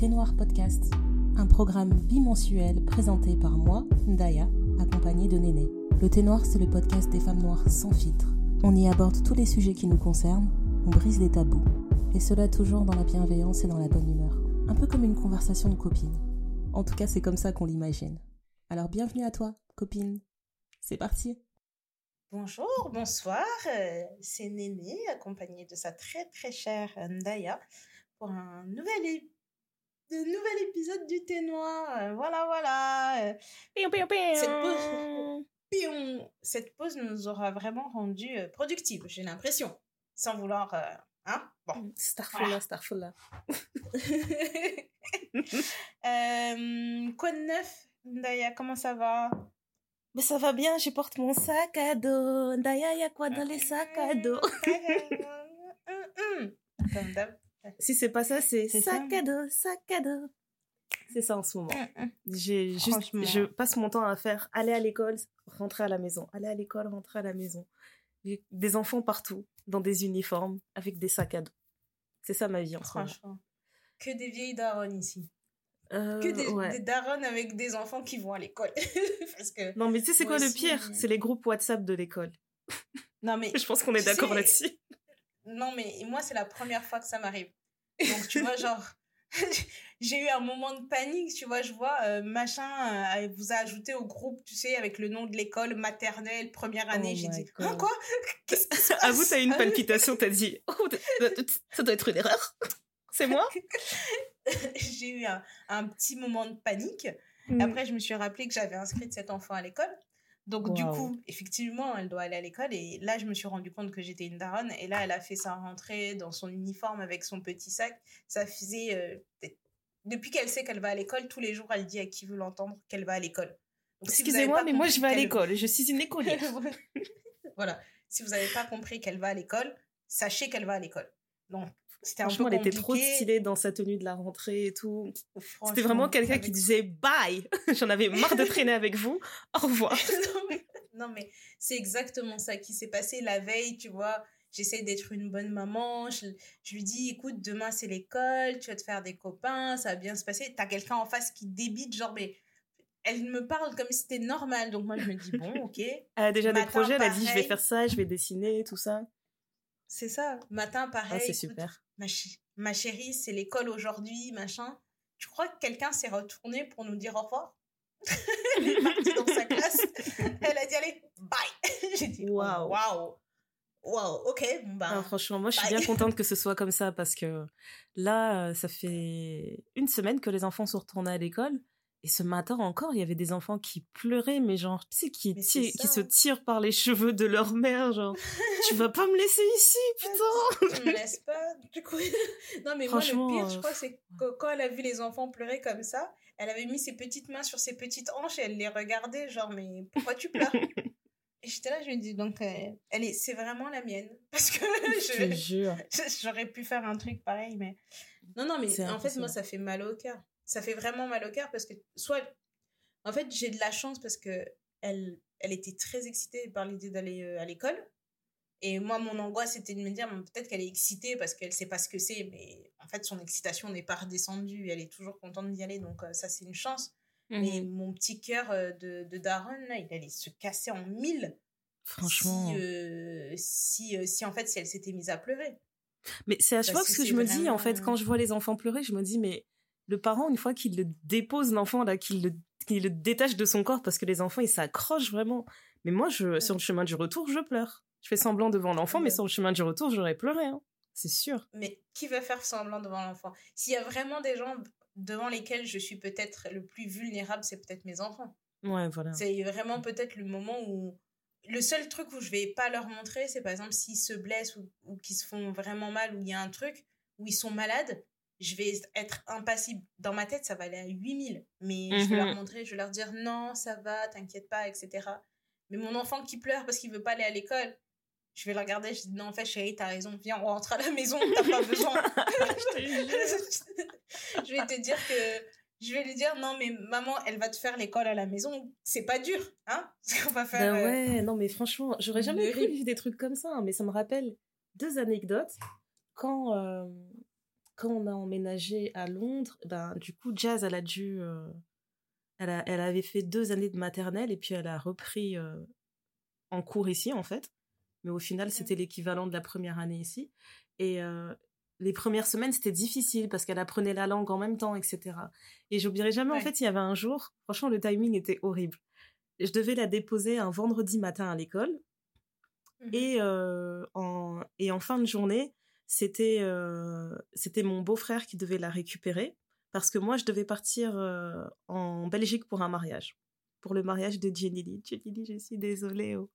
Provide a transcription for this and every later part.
Thé Noir Podcast, un programme bimensuel présenté par moi, Ndaya, accompagnée de Néné. Le Thé Noir, c'est le podcast des femmes noires sans filtre. On y aborde tous les sujets qui nous concernent, on brise les tabous. Et cela toujours dans la bienveillance et dans la bonne humeur. Un peu comme une conversation de copines. En tout cas, c'est comme ça qu'on l'imagine. Alors bienvenue à toi, copine. C'est parti. Bonjour, bonsoir, euh, c'est Néné, accompagnée de sa très très chère Ndaya, pour un nouvel, é- de nouvel épisode du Thé Noir. Euh, Voilà, voilà. euh, Cette pause, pion. Cette pause nous aura vraiment rendu euh, productive, j'ai l'impression. Sans vouloir... euh, hein Bon. Starfula, Starfula. Euh, quoi de neuf, Ndaya? Comment ça va? Mais ça va bien, je porte mon sac à dos. Ndaya, y a quoi dans les sacs à dos? Comme d'hab. Si c'est pas ça, c'est sac à dos, sac à dos. C'est ça en ce moment. Mm, mm. J'ai juste, je passe mon temps à faire aller à l'école, rentrer à la maison, aller à l'école, rentrer à la maison. Des enfants partout, dans des uniformes, avec des sacs à dos. C'est ça ma vie en ce moment. Franchement. Que des vieilles daronnes ici. Euh, Que des, ouais. des daronnes avec des enfants qui vont à l'école. Parce que... Non, mais tu sais, c'est quoi le pire? C'est les groupes WhatsApp de l'école. Non, mais... Je pense qu'on est d'accord là-dessus. Non, mais moi, c'est la première fois que ça m'arrive. Donc, tu vois, genre... J'ai eu un moment de panique, tu vois, je vois, euh, machin euh, vous a ajouté au groupe, tu sais, avec le nom de l'école maternelle, première année. Oh J'ai my dit, hein, quoi? Qu'est-ce qui se passe? Avoue, t'as eu une palpitation, t'as dit Oh, ça doit être une erreur. C'est moi? J'ai eu un, un petit moment de panique. Mm. Après, je me suis rappelé que j'avais inscrit cet enfant à l'école. Donc, du coup, effectivement, elle doit aller à l'école. Et là, je me suis rendu compte que j'étais une daronne. Et là, elle a fait sa rentrée dans son uniforme avec son petit sac. Ça faisait. euh, peut-être- depuis qu'elle sait qu'elle va à l'école, tous les jours, elle dit à qui veut l'entendre qu'elle va à l'école. Donc, Excusez-moi, mais moi je vais à l'école. Je suis une écolière. voilà. Si vous n'avez pas compris qu'elle va à l'école, sachez qu'elle va à l'école. Donc, c'était un peu Franchement, elle était trop stylée dans sa tenue de la rentrée et tout. C'était Franchement, vraiment quelqu'un avec qui disait bye. J'en avais marre de traîner avec vous. Au revoir. non, mais, non, mais c'est exactement ça qui s'est passé la veille, tu vois. J'essaie d'être une bonne maman. Je, je lui dis, écoute, demain c'est l'école, tu vas te faire des copains, ça va bien se passer. T'as quelqu'un en face qui débite, genre, mais elle me parle comme si c'était normal. Donc moi, je me dis, bon, ok, Elle a déjà des projets. Elle a dit je vais faire ça, je vais dessiner, tout ça. c'est ça. Matin, pareil. Ah, c'est super. Ma, chérie, c'est l'école aujourd'hui, machin. Tu crois que quelqu'un s'est retourné pour nous dire au revoir? Elle est partie dans sa classe. Elle a dit allez, bye. J'ai dit Waouh. waouh. Waouh. Ok, bah. Ah, franchement, moi, je suis bien contente que ce soit comme ça parce que là, euh, ça fait une semaine que les enfants sont retournés à l'école. Et ce matin encore, il y avait des enfants qui pleuraient, mais genre, tu sais, qui, qui se tirent par les cheveux de leur mère, genre, tu vas pas me laisser ici, putain! tu me laisses pas. Du coup, non, mais moi, le pire, je euh, crois, c'est que quand elle a vu les enfants pleurer comme ça, elle avait mis ses petites mains sur ses petites hanches et elle les regardait, genre, mais pourquoi tu pleures? Et j'étais là, je me dis, donc, euh, elle est, c'est vraiment la mienne. Parce que Je te je, jure. j'aurais pu faire un truc pareil, mais. Non, non, mais en fait, moi, ça fait mal au cœur. Ça fait vraiment mal au cœur parce que, soit. En fait, j'ai de la chance parce que elle, elle était très excitée par l'idée d'aller euh, à l'école. Et moi, mon angoisse, c'était de me dire, peut-être qu'elle est excitée parce qu'elle sait pas ce que c'est, mais en fait, son excitation n'est pas redescendue. Elle est toujours contente d'y aller, donc euh, ça, c'est une chance. Mais Mhm. mon petit cœur euh, de, de Daron, là, il allait se casser en mille Franchement. si, euh, si, si, en fait, si elle s'était mise à pleurer. Mais c'est à chaque fois ce que que je me dis, en fait, quand je vois les enfants pleurer, je me dis, mais le parent, une fois qu'il le dépose, l'enfant, là, qu'il le, qu'il le détache de son corps, parce que les enfants, ils s'accrochent vraiment. Mais moi, je, sur le chemin du retour, je pleure. Je fais semblant devant l'enfant, mais sur le chemin du retour, j'aurais pleuré, hein. C'est sûr. Mais qui va faire semblant devant l'enfant? S'il y a vraiment des gens devant lesquels je suis peut-être le plus vulnérable, c'est peut-être mes enfants. Ouais, voilà. C'est vraiment peut-être le moment où. Le seul truc où je vais pas leur montrer, c'est par exemple s'ils se blessent ou, ou qu'ils se font vraiment mal, ou il y a un truc où ils sont malades, je vais être impassible. Dans ma tête, ça va aller à 8000. Mais je vais Mhm. leur montrer, je vais leur dire non, ça va, t'inquiète pas, etc. Mais mon enfant qui pleure parce qu'il veut pas aller à l'école, je vais le regarder, je dis non, en fait, chérie, t'as raison, viens, on rentre à la maison, t'as pas besoin. je vais te dire que je vais lui dire non mais maman elle va te faire l'école à la maison c'est pas dur hein ce qu'on va faire Ben euh, ouais, non, mais franchement, j'aurais jamais cru vivre des trucs comme ça, hein, mais ça me rappelle deux anecdotes. Quand, euh, quand on a emménagé à Londres, ben, du coup, Jazz, elle a dû. elle, a, elle avait fait deux années de maternelle et puis elle a repris en cours ici, en fait. Mais au final, c'était l'équivalent de la première année ici. Et les premières semaines, c'était difficile parce qu'elle apprenait la langue en même temps, etc. Et j'oublierai jamais, en fait, il y avait un jour, franchement, le timing était horrible. Je devais la déposer un vendredi matin à l'école. Mmh et, en, et en fin de journée, c'était c'était mon beau-frère qui devait la récupérer parce que moi, je devais partir en Belgique pour un mariage pour le mariage de Jenny Lee. Jenny Lee, je suis désolée. Oh.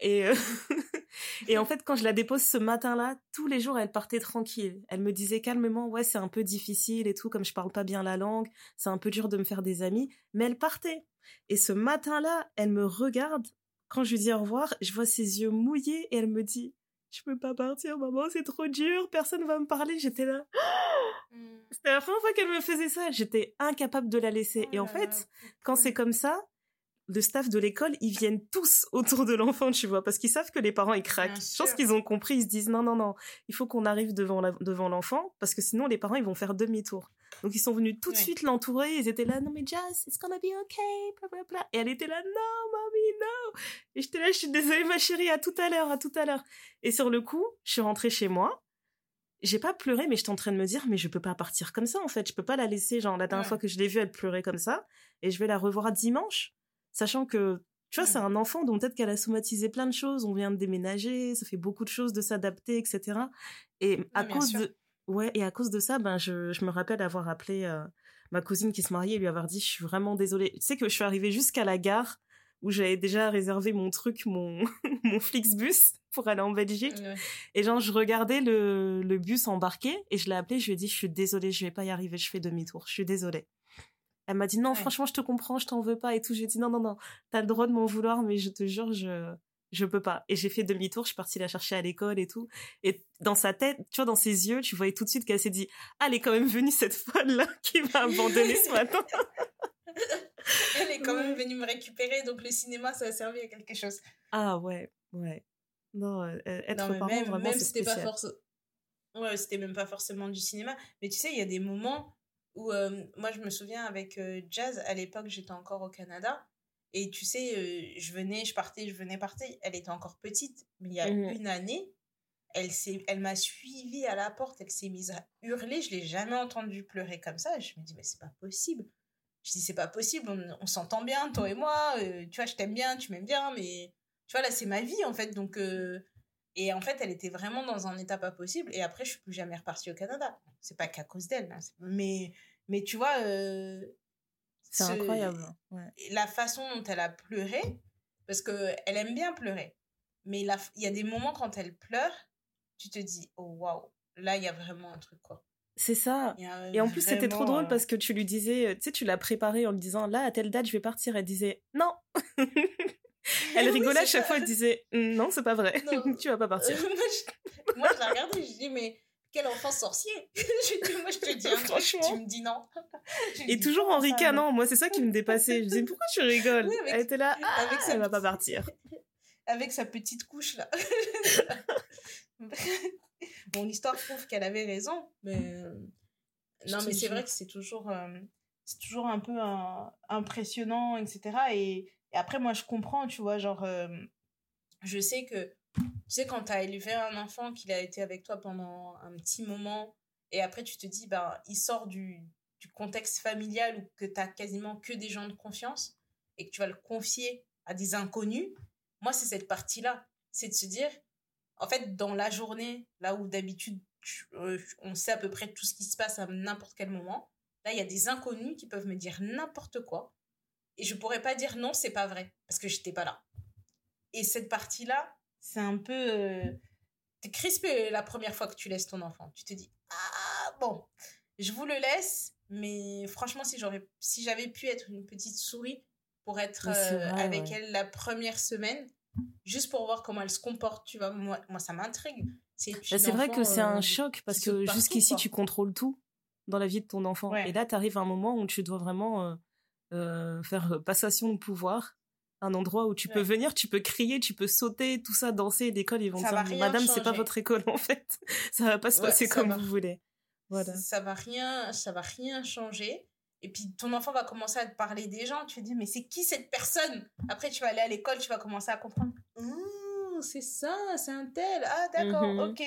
Et, euh, et en fait, quand je la dépose ce matin-là, tous les jours, elle partait tranquille. Elle me disait calmement, ouais, c'est un peu difficile et tout, comme je parle pas bien la langue, c'est un peu dur de me faire des amis, mais elle partait. Et ce matin-là, elle me regarde. Quand je lui dis au revoir, je vois ses yeux mouillés et elle me dit, je peux pas partir, maman, c'est trop dur, personne va me parler. J'étais là. Mm. C'était la première fois qu'elle me faisait ça. J'étais incapable de la laisser. Oh et en fait, quand c'est comme ça, le staff de l'école, ils viennent tous autour de l'enfant, tu vois, parce qu'ils savent que les parents, ils craquent. Je pense qu'ils ont compris, ils se disent, non, non, non, il faut qu'on arrive devant devant l'enfant, parce que sinon, les parents, ils vont faire demi-tour. Donc, ils sont venus tout de suite l'entourer, ils étaient là, non, mais Jazz, it's gonna be okay, bla, bla, bla. Et elle était là, non, mommy, non. Et j'étais là, je suis désolée, ma chérie, à tout à l'heure, à tout à l'heure. Et sur le coup, je suis rentrée chez moi, j'ai pas pleuré, mais j'étais en train de me dire, mais je peux pas partir comme ça, en fait. Je peux pas la laisser, genre, la dernière fois que je l'ai vue, elle pleurait comme ça. Et je vais la revoir dimanche sachant que tu vois, c'est un enfant dont peut-être qu'elle a somatisé plein de choses. On vient de déménager, ça fait beaucoup de choses de s'adapter, etc. Et à cause de, ouais, et à cause de ça, ben, je, je me rappelle avoir appelé euh, ma cousine qui se mariait et lui avoir dit, je suis vraiment désolée. Tu sais que je suis arrivée jusqu'à la gare où j'avais déjà réservé mon truc, mon, mon Flixbus pour aller en Belgique. Et genre, je regardais le, le bus embarqué et je l'ai appelé, je lui ai dit, je suis désolée, je vais pas y arriver, je fais demi-tour, je suis désolée. Elle m'a dit non, franchement, je te comprends, je t'en veux pas et tout. J'ai dit non, non, non, t'as le droit de m'en vouloir, mais je te jure, je je peux pas. Et j'ai fait demi-tour, je suis partie la chercher à l'école et tout. Et dans sa tête, tu vois, dans ses yeux, tu voyais tout de suite qu'elle s'est dit ah, elle est quand même venue cette folle là qui m'a abandonnée ce matin. elle est quand même venue me récupérer, donc le cinéma, ça a servi à quelque chose. Ah ouais, ouais. Non, euh, être parent, même, vraiment, même c'était pas forcément. Ouais, c'était même pas forcément du cinéma. Mais tu sais, il y a des moments où euh, moi je me souviens avec euh, Jazz à l'époque j'étais encore au Canada et tu sais je venais je partais je venais partais. Elle était encore petite mais il y a mmh une année elle s'est elle m'a suivi à la porte elle s'est mise à hurler. Je l'ai jamais entendue pleurer comme ça. Je me dis mais c'est pas possible. Je dis c'est pas possible. On, s'entend bien toi et moi. Tu vois je t'aime bien tu m'aimes bien mais tu vois là c'est ma vie en fait. Donc et en fait, elle était vraiment dans un état pas possible. Et après, je suis plus jamais repartie au Canada. C'est pas qu'à cause d'elle, hein, mais mais tu vois, euh, c'est incroyable. La façon dont elle a pleuré, parce que elle aime bien pleurer, mais il y a des moments quand elle pleure, tu te dis oh waouh, là il y a vraiment un truc quoi. C'est ça. Et en plus, c'était trop drôle parce que tu lui disais, tu sais, tu l'as préparé en lui disant, là, à telle date, je vais partir. Elle disait, non. elle rigolait à chaque fois, elle disait, non, c'est pas vrai. tu vas pas partir. moi, je, la regardais, je dis, mais quel enfant sorcier? Moi, je te dis un truc, tu me dis non. Et toujours en ricanant, moi, c'est ça qui me dépassait. Je disais, pourquoi tu rigoles? Elle était là, ah, avec elle va pas partir. Avec sa petite couche, là. bon, l'histoire prouve qu'elle avait raison, mais... Euh, non, mais c'est vrai que c'est toujours, euh, c'est toujours un peu euh, impressionnant, etc. Et, et, après, moi, je comprends, tu vois, genre... je sais que tu sais, quand tu as élevé un enfant, qu'il a été avec toi pendant un petit moment, et après tu te dis, ben, il sort du, du contexte familial où que tu as quasiment que des gens de confiance, et que tu vas le confier à des inconnus, moi, c'est cette partie-là. C'est de se dire, en fait, dans la journée, là où d'habitude, euh, on sait à peu près tout ce qui se passe à n'importe quel moment, là, il y a des inconnus qui peuvent me dire n'importe quoi, et je pourrais pas dire non, c'est pas vrai, parce que j'étais pas là. Et cette partie-là, c'est un peu. Euh, t'es crispé la première fois que tu laisses ton enfant. Tu te dis Ah, bon, je vous le laisse, mais franchement, si j'aurais si j'avais pu être une petite souris pour être euh, avec elle la première semaine, juste pour voir comment elle se comporte, tu vois, moi, moi ça m'intrigue. C'est bah, vrai que c'est un euh, choc parce que jusqu'ici, tu contrôles tout dans la vie de ton enfant. Et là, tu arrives à un moment où tu dois vraiment faire passation de pouvoir un endroit où tu peux venir, tu peux crier, tu peux sauter, tout ça, danser. L'école, ils vont dire, Madame, c'est pas votre école en fait. ça va pas se passer comme vous voulez. voilà. ça, va rien, ça va rien changer. Et puis ton enfant va commencer à te parler des gens. Tu vas dire, mais c'est qui cette personne? Après, tu vas aller à l'école, tu vas commencer à comprendre. C'est ça, c'est un tel. Ah, d'accord, mm-hmm. ok.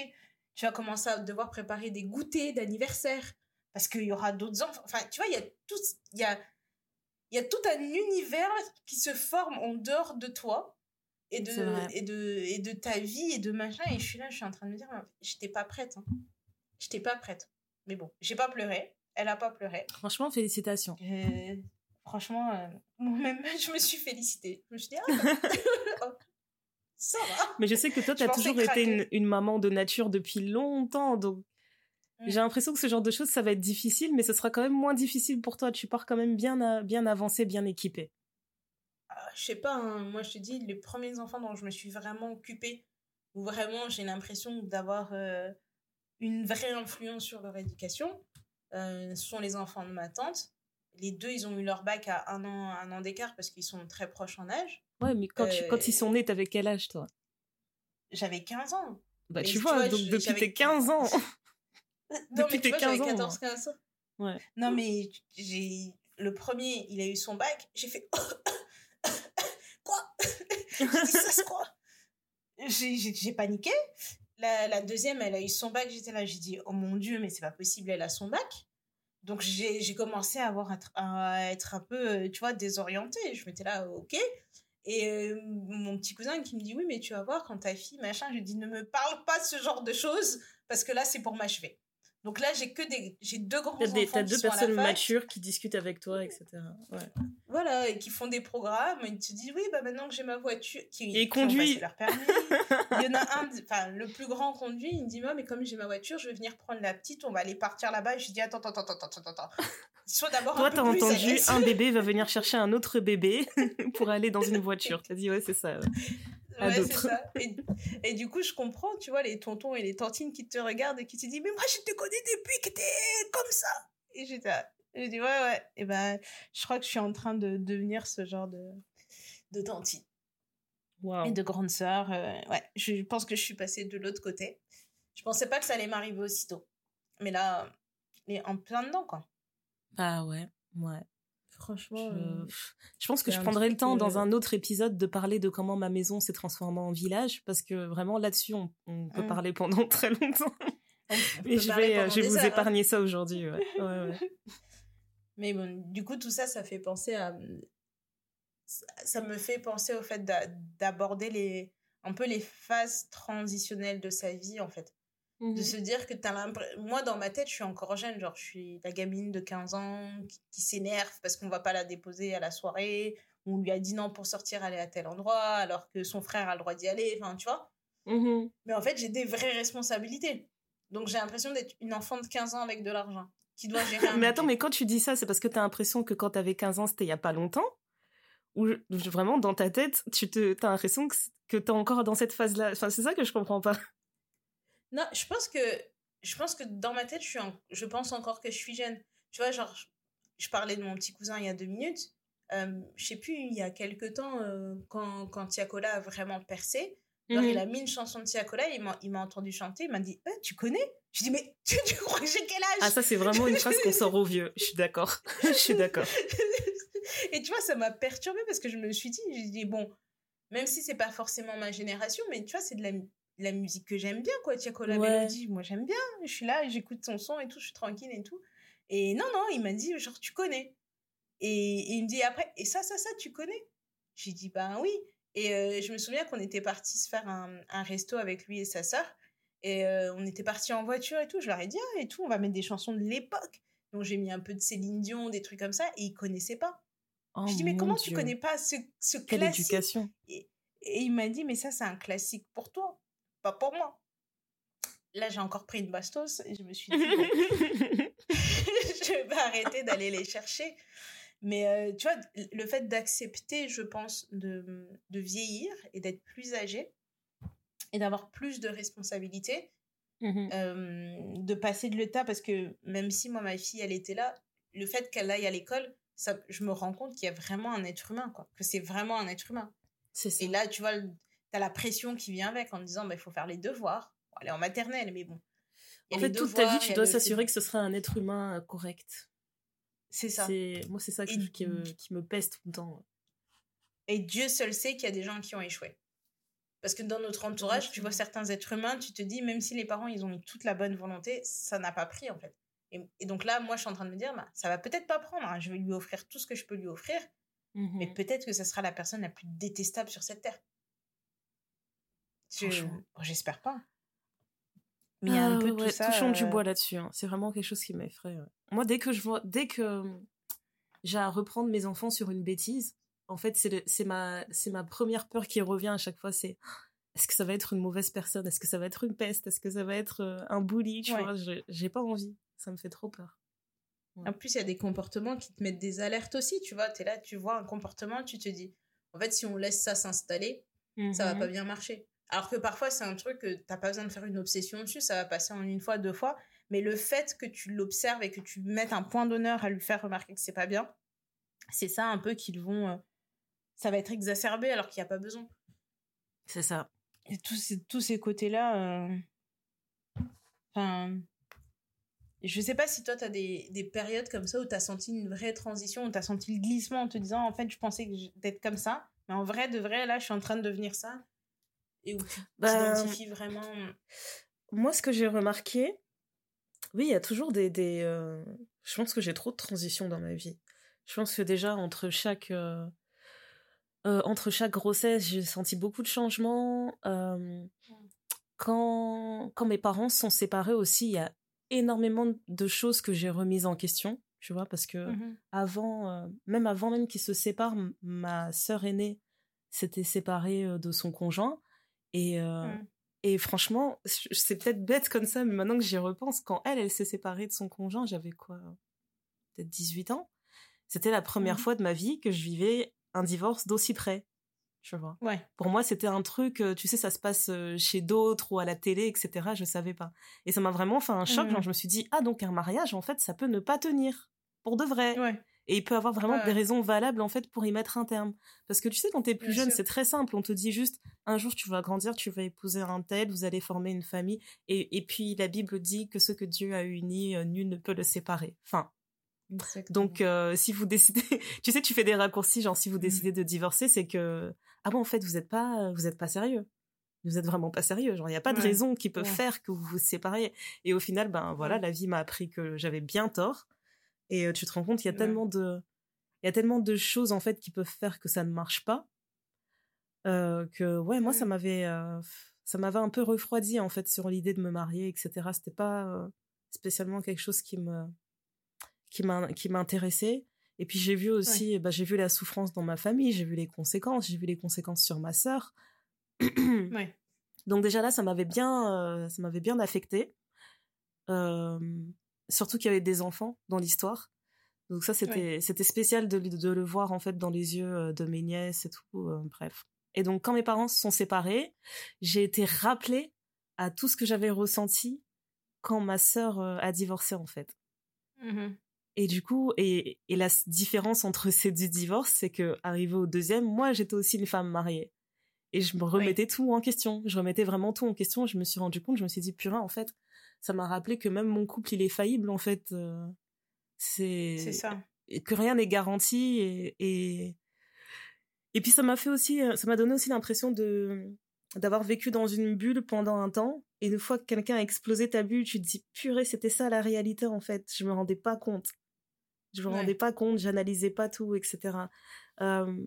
Tu vas commencer à devoir préparer des goûters d'anniversaire parce qu'il y aura d'autres enfants. Enfin, tu vois, il y a tout, il y a, il y a tout un univers qui se forme en dehors de toi et de, et de, et de ta vie et de machin. Et je suis là, je suis en train de me dire, j'étais pas prête. Hein. J'étais pas prête. Mais bon, j'ai pas pleuré. Elle a pas pleuré. Franchement, félicitations. franchement, euh, moi-même, je me suis félicitée. Je me suis dit, ah, ça va. Mais je sais que toi, tu as toujours été une, une, maman de nature depuis longtemps. Donc, j'ai l'impression que ce genre de choses, ça va être difficile, mais ce sera quand même moins difficile pour toi. Tu pars quand même bien, bien avancé, bien équipé. Ah, je sais pas, hein. moi je te dis, les premiers enfants dont je me suis vraiment occupée, où vraiment j'ai l'impression d'avoir euh, une vraie influence sur leur éducation, euh, ce sont les enfants de ma tante. Les deux, ils ont eu leur bac à un an, un an d'écart parce qu'ils sont très proches en âge. Ouais, mais quand, quand ils sont nés, t'avais quel âge toi? J'avais 15 ans. Bah, tu vois, donc depuis tes 15 ans. Non, mais tu vois, j'avais 14, 15 ans. Ouais. Non, mais j'ai. Le premier, il a eu son bac. J'ai fait. quoi? J'ai dit, ça, c'est quoi J'ai paniqué. La, la, deuxième, elle a eu son bac. J'étais là, j'ai dit, oh mon Dieu, mais c'est pas possible, elle a son bac. Donc, j'ai commencé à, avoir, à être un peu, tu vois, désorientée. Je m'étais là, ok. Et euh, mon petit cousin qui me dit, oui, mais tu vas voir, quand ta fille, machin, je lui dis, ne me parle pas de ce genre de choses, parce que là, c'est pour m'achever. Donc là, j'ai que des, j'ai deux grands enfants. T'as deux personnes matures qui discutent avec toi, etc. Ouais. Voilà, et qui font des programmes. Ils te disent, oui, bah maintenant que j'ai ma voiture, qui, et conduit. leur permis. il y en a un, enfin, le plus grand conduit, il me dit, moi, mais comme j'ai ma voiture, je vais venir prendre la petite, on va aller partir là-bas. Et je dis, attends, attends, attends, attends, attends. Soit d'abord Toi, t'as entendu, un bébé va venir chercher un autre bébé pour aller dans une voiture. T'as dit, ouais, c'est ça. Ouais, c'est ça. Et, du coup, je comprends, tu vois, les tontons et les tantines qui te regardent et qui te disent, mais moi, je te connais depuis que t'es comme ça. Et j'étais j'ai dit, ouais, ouais. Et ben, je crois que je suis en train de devenir ce genre de, de tantine. Et de grande sœur. Euh, ouais, je pense que je suis passée de l'autre côté. Je pensais pas que ça allait m'arriver aussitôt. Mais là, est en plein dedans, quoi. Ah ouais, ouais. Franchement, je, euh, pense que je prendrai le temps dans un autre épisode de parler de comment ma maison s'est transformée en village parce que vraiment là-dessus on, peut mmh. parler pendant très longtemps. Mais je vais, euh, je vais vous hein. épargner ça aujourd'hui. Mais bon, du coup, tout ça, ça fait penser à. Ça me fait penser au fait d'aborder les un peu les phases transitionnelles de sa vie, en fait. De mmh se dire que t'as l'impression... Moi, dans ma tête, je suis encore jeune. Genre, je suis la gamine de 15 ans qui, s'énerve parce qu'on va pas la déposer à la soirée. On lui a dit non pour sortir, aller à tel endroit, alors que son frère a le droit d'y aller. Enfin, tu vois. Mmh Mais en fait, j'ai des vraies responsabilités. Donc, j'ai l'impression d'être une enfant de 15 ans avec de l'argent qui doit gérer un Mais attends, mais quand tu dis ça, c'est parce que tu as l'impression que quand tu avais 15 ans, c'était il y a pas longtemps? Ou vraiment, dans ta tête, tu te, as l'impression que, que tu es encore dans cette phase-là? Enfin, c'est ça que je comprends pas. Non, je pense que je pense que dans ma tête, je, suis je pense encore que je suis jeune. Tu vois, genre, je parlais de mon petit cousin il y a deux minutes. Euh, je sais plus, il y a quelques temps, euh, quand, quand Tiakola a vraiment percé, alors, il mhm. a mis une chanson de Tiakola, il m'a, il m'a entendu chanter, il m'a dit eh, Tu connais? Je dis Mais tu, tu, crois que j'ai quel âge? Ah, ça, c'est vraiment une phrase qu'on sort au vieux. Je suis d'accord. je suis d'accord. Et tu vois, ça m'a perturbée parce que je me suis dit J'ai dit Bon, même si c'est pas forcément ma génération, mais tu vois, c'est de la, la musique que j'aime bien, quoi. Tiens, la mélodie, moi j'aime bien. Je suis là, j'écoute son son et tout, je suis tranquille et tout. Et non, non, il m'a dit, genre, tu connais. Et, il me dit après, et ça, ça, ça, tu connais? J'ai dit, ben oui. Et euh, je me souviens qu'on était parti se faire un, un, resto avec lui et sa sœur. Et euh, on était parti en voiture et tout. Je leur ai dit, ah, et tout, on va mettre des chansons de l'époque. Donc j'ai mis un peu de Céline Dion, des trucs comme ça, et ils connaissaient pas. Oh je dis, mais comment tu connais pas ce, ce Quelle éducation et, et il m'a dit, mais ça, c'est un classique pour toi pas pour moi. Là, j'ai encore pris une bastos et je me suis dit, je vais arrêter d'aller les chercher. Mais euh, tu vois, le fait d'accepter, je pense, de, de vieillir et d'être plus âgé et d'avoir plus de responsabilités, mmh euh, de passer de l'état, parce que même si moi, ma fille, elle était là, le fait qu'elle aille à l'école, ça, je me rends compte qu'il y a vraiment un être humain, quoi, que c'est vraiment un être humain. Et là, tu vois, t'as la pression qui vient avec en disant bah, il faut faire les devoirs. elle est en maternelle, mais bon. En fait, toute ta vie, tu dois s'assurer que ce sera un être humain euh, correct. C'est ça. Moi, c'est ça qui, qui, me pèse tout le temps. Et Dieu seul sait qu'il y a des gens qui ont échoué. Parce que dans notre entourage, tu vois certains êtres humains, tu te dis, même si les parents, ils ont mis toute la bonne volonté, ça n'a pas pris, en fait. Et, donc là, moi, je suis en train de me dire, bah, ça va peut-être pas prendre. Hein. Je vais lui offrir tout ce que je peux lui offrir. Mais mmh peut-être que ce sera la personne la plus détestable sur cette terre. J'espère pas. Mais il y a un ah peu tout ça. Touchons du euh bois là-dessus. Hein. C'est vraiment quelque chose qui m'effraie. Moi, dès que je vois, dès que j'ai à reprendre mes enfants sur une bêtise, en fait, c'est ma, c'est ma première peur qui revient à chaque fois. C'est est-ce que ça va être une mauvaise personne? Est-ce que ça va être une peste? Est-ce que ça va être euh, un bully? Tu vois, j'ai pas envie. Ça me fait trop peur. En plus, il y a des comportements qui te mettent des alertes aussi. Tu vois, tu es là, tu vois un comportement, tu te dis, en fait, si on laisse ça s'installer, ça va pas mmh bien marcher. Alors que parfois, c'est un truc que t'as pas besoin de faire une obsession dessus, ça va passer en une fois, deux fois. Mais le fait que tu l'observes et que tu mettes un point d'honneur à lui faire remarquer que c'est pas bien, c'est ça un peu qu'ils vont. Euh, ça va être exacerbé alors qu'il n'y a pas besoin. C'est ça. Et tous ces, tous ces côtés-là. Euh, enfin. Je sais pas si toi, tu as des, des, périodes comme ça où tu as senti une vraie transition, où tu as senti le glissement en te disant, en fait, je pensais d'être comme ça. Mais en vrai, de vrai, là, je suis en train de devenir ça et où tu t'identifies vraiment Moi, ce que j'ai remarqué, oui, il y a toujours des... des euh, Je pense que j'ai trop de transitions dans ma vie. Je pense que déjà, entre chaque... Euh, euh, entre chaque grossesse, j'ai senti beaucoup de changements. quand, quand mes parents sont séparés aussi, il y a énormément de choses que j'ai remises en question, tu vois, parce que mmh avant, même avant même qu'ils se séparent, ma sœur aînée s'était séparée de son conjoint. Et, euh, mmh. et franchement, c'est peut-être bête comme ça, mais maintenant que j'y repense, quand elle, elle s'est séparée de son conjoint, j'avais quoi Peut-être 18 ans. C'était la première mmh. fois de ma vie que je vivais un divorce d'aussi près. Tu vois. Ouais. Pour moi, c'était un truc, euh, tu sais, ça se passe euh, chez d'autres ou à la télé, etc. Je savais pas. Et ça m'a vraiment fait un choc. Genre, mmh. je me suis dit, ah, donc un mariage, en fait, ça peut ne pas tenir. Pour de vrai. Ouais. Et il peut avoir vraiment des raisons valables en fait pour y mettre un terme. Parce que tu sais, quand t'es plus jeune, c'est très simple. On te dit juste, un jour tu vas grandir, tu vas épouser un tel, vous allez former une famille. Et, et puis la Bible dit que ce que Dieu a uni, euh, nul ne peut le séparer. Enfin. Donc euh, si vous décidez, tu sais, tu fais des raccourcis, genre si vous mmh. décidez de divorcer, c'est que ah bon en fait vous êtes pas, vous êtes pas sérieux vous êtes vraiment pas sérieux. Genre, il n'y a pas de raison qui peut faire que vous vous sépariez. Et au final, ben voilà, la vie m'a appris que j'avais bien tort et euh, tu te rends compte, il y a tellement de, il y a tellement de choses en fait qui peuvent faire que ça ne marche pas. Euh, que ouais, moi ça m'avait, euh, ça m'avait un peu refroidi en fait sur l'idée de me marier, etc. C'était pas spécialement quelque chose qui me, qui qui m'intéressait. Et puis j'ai vu aussi, bah, j'ai vu la souffrance dans ma famille, j'ai vu les conséquences, j'ai vu les conséquences sur ma sœur. ouais. Donc déjà là, ça m'avait bien, ça m'avait bien affecté. Euh, surtout qu'il y avait des enfants dans l'histoire. Donc ça, c'était c'était spécial de, de, le voir en fait dans les yeux euh, de mes nièces et tout. Euh, bref. Et donc quand mes parents se sont séparés, j'ai été rappelée à tout ce que j'avais ressenti quand ma sœur euh, a divorcé en fait. Mmh et du coup, et, et la différence entre ces deux divorces, c'est que arrivé au deuxième, moi j'étais aussi une femme mariée. Et je me remettais tout en question. Je remettais vraiment tout en question. Je me suis rendu compte, je me suis dit, purin, en fait, ça m'a rappelé que même mon couple, il est faillible, en fait. Euh, c'est c'est ça. Que rien n'est garanti. Et, et, et puis ça m'a fait aussi, euh, ça m'a donné aussi l'impression de d'avoir vécu dans une bulle pendant un temps. Et une fois que quelqu'un a explosé ta bulle, tu te dis, purée, c'était ça la réalité, en fait. Je me rendais pas compte. Je me rendais pas compte, j'analysais pas tout, etc. Euh,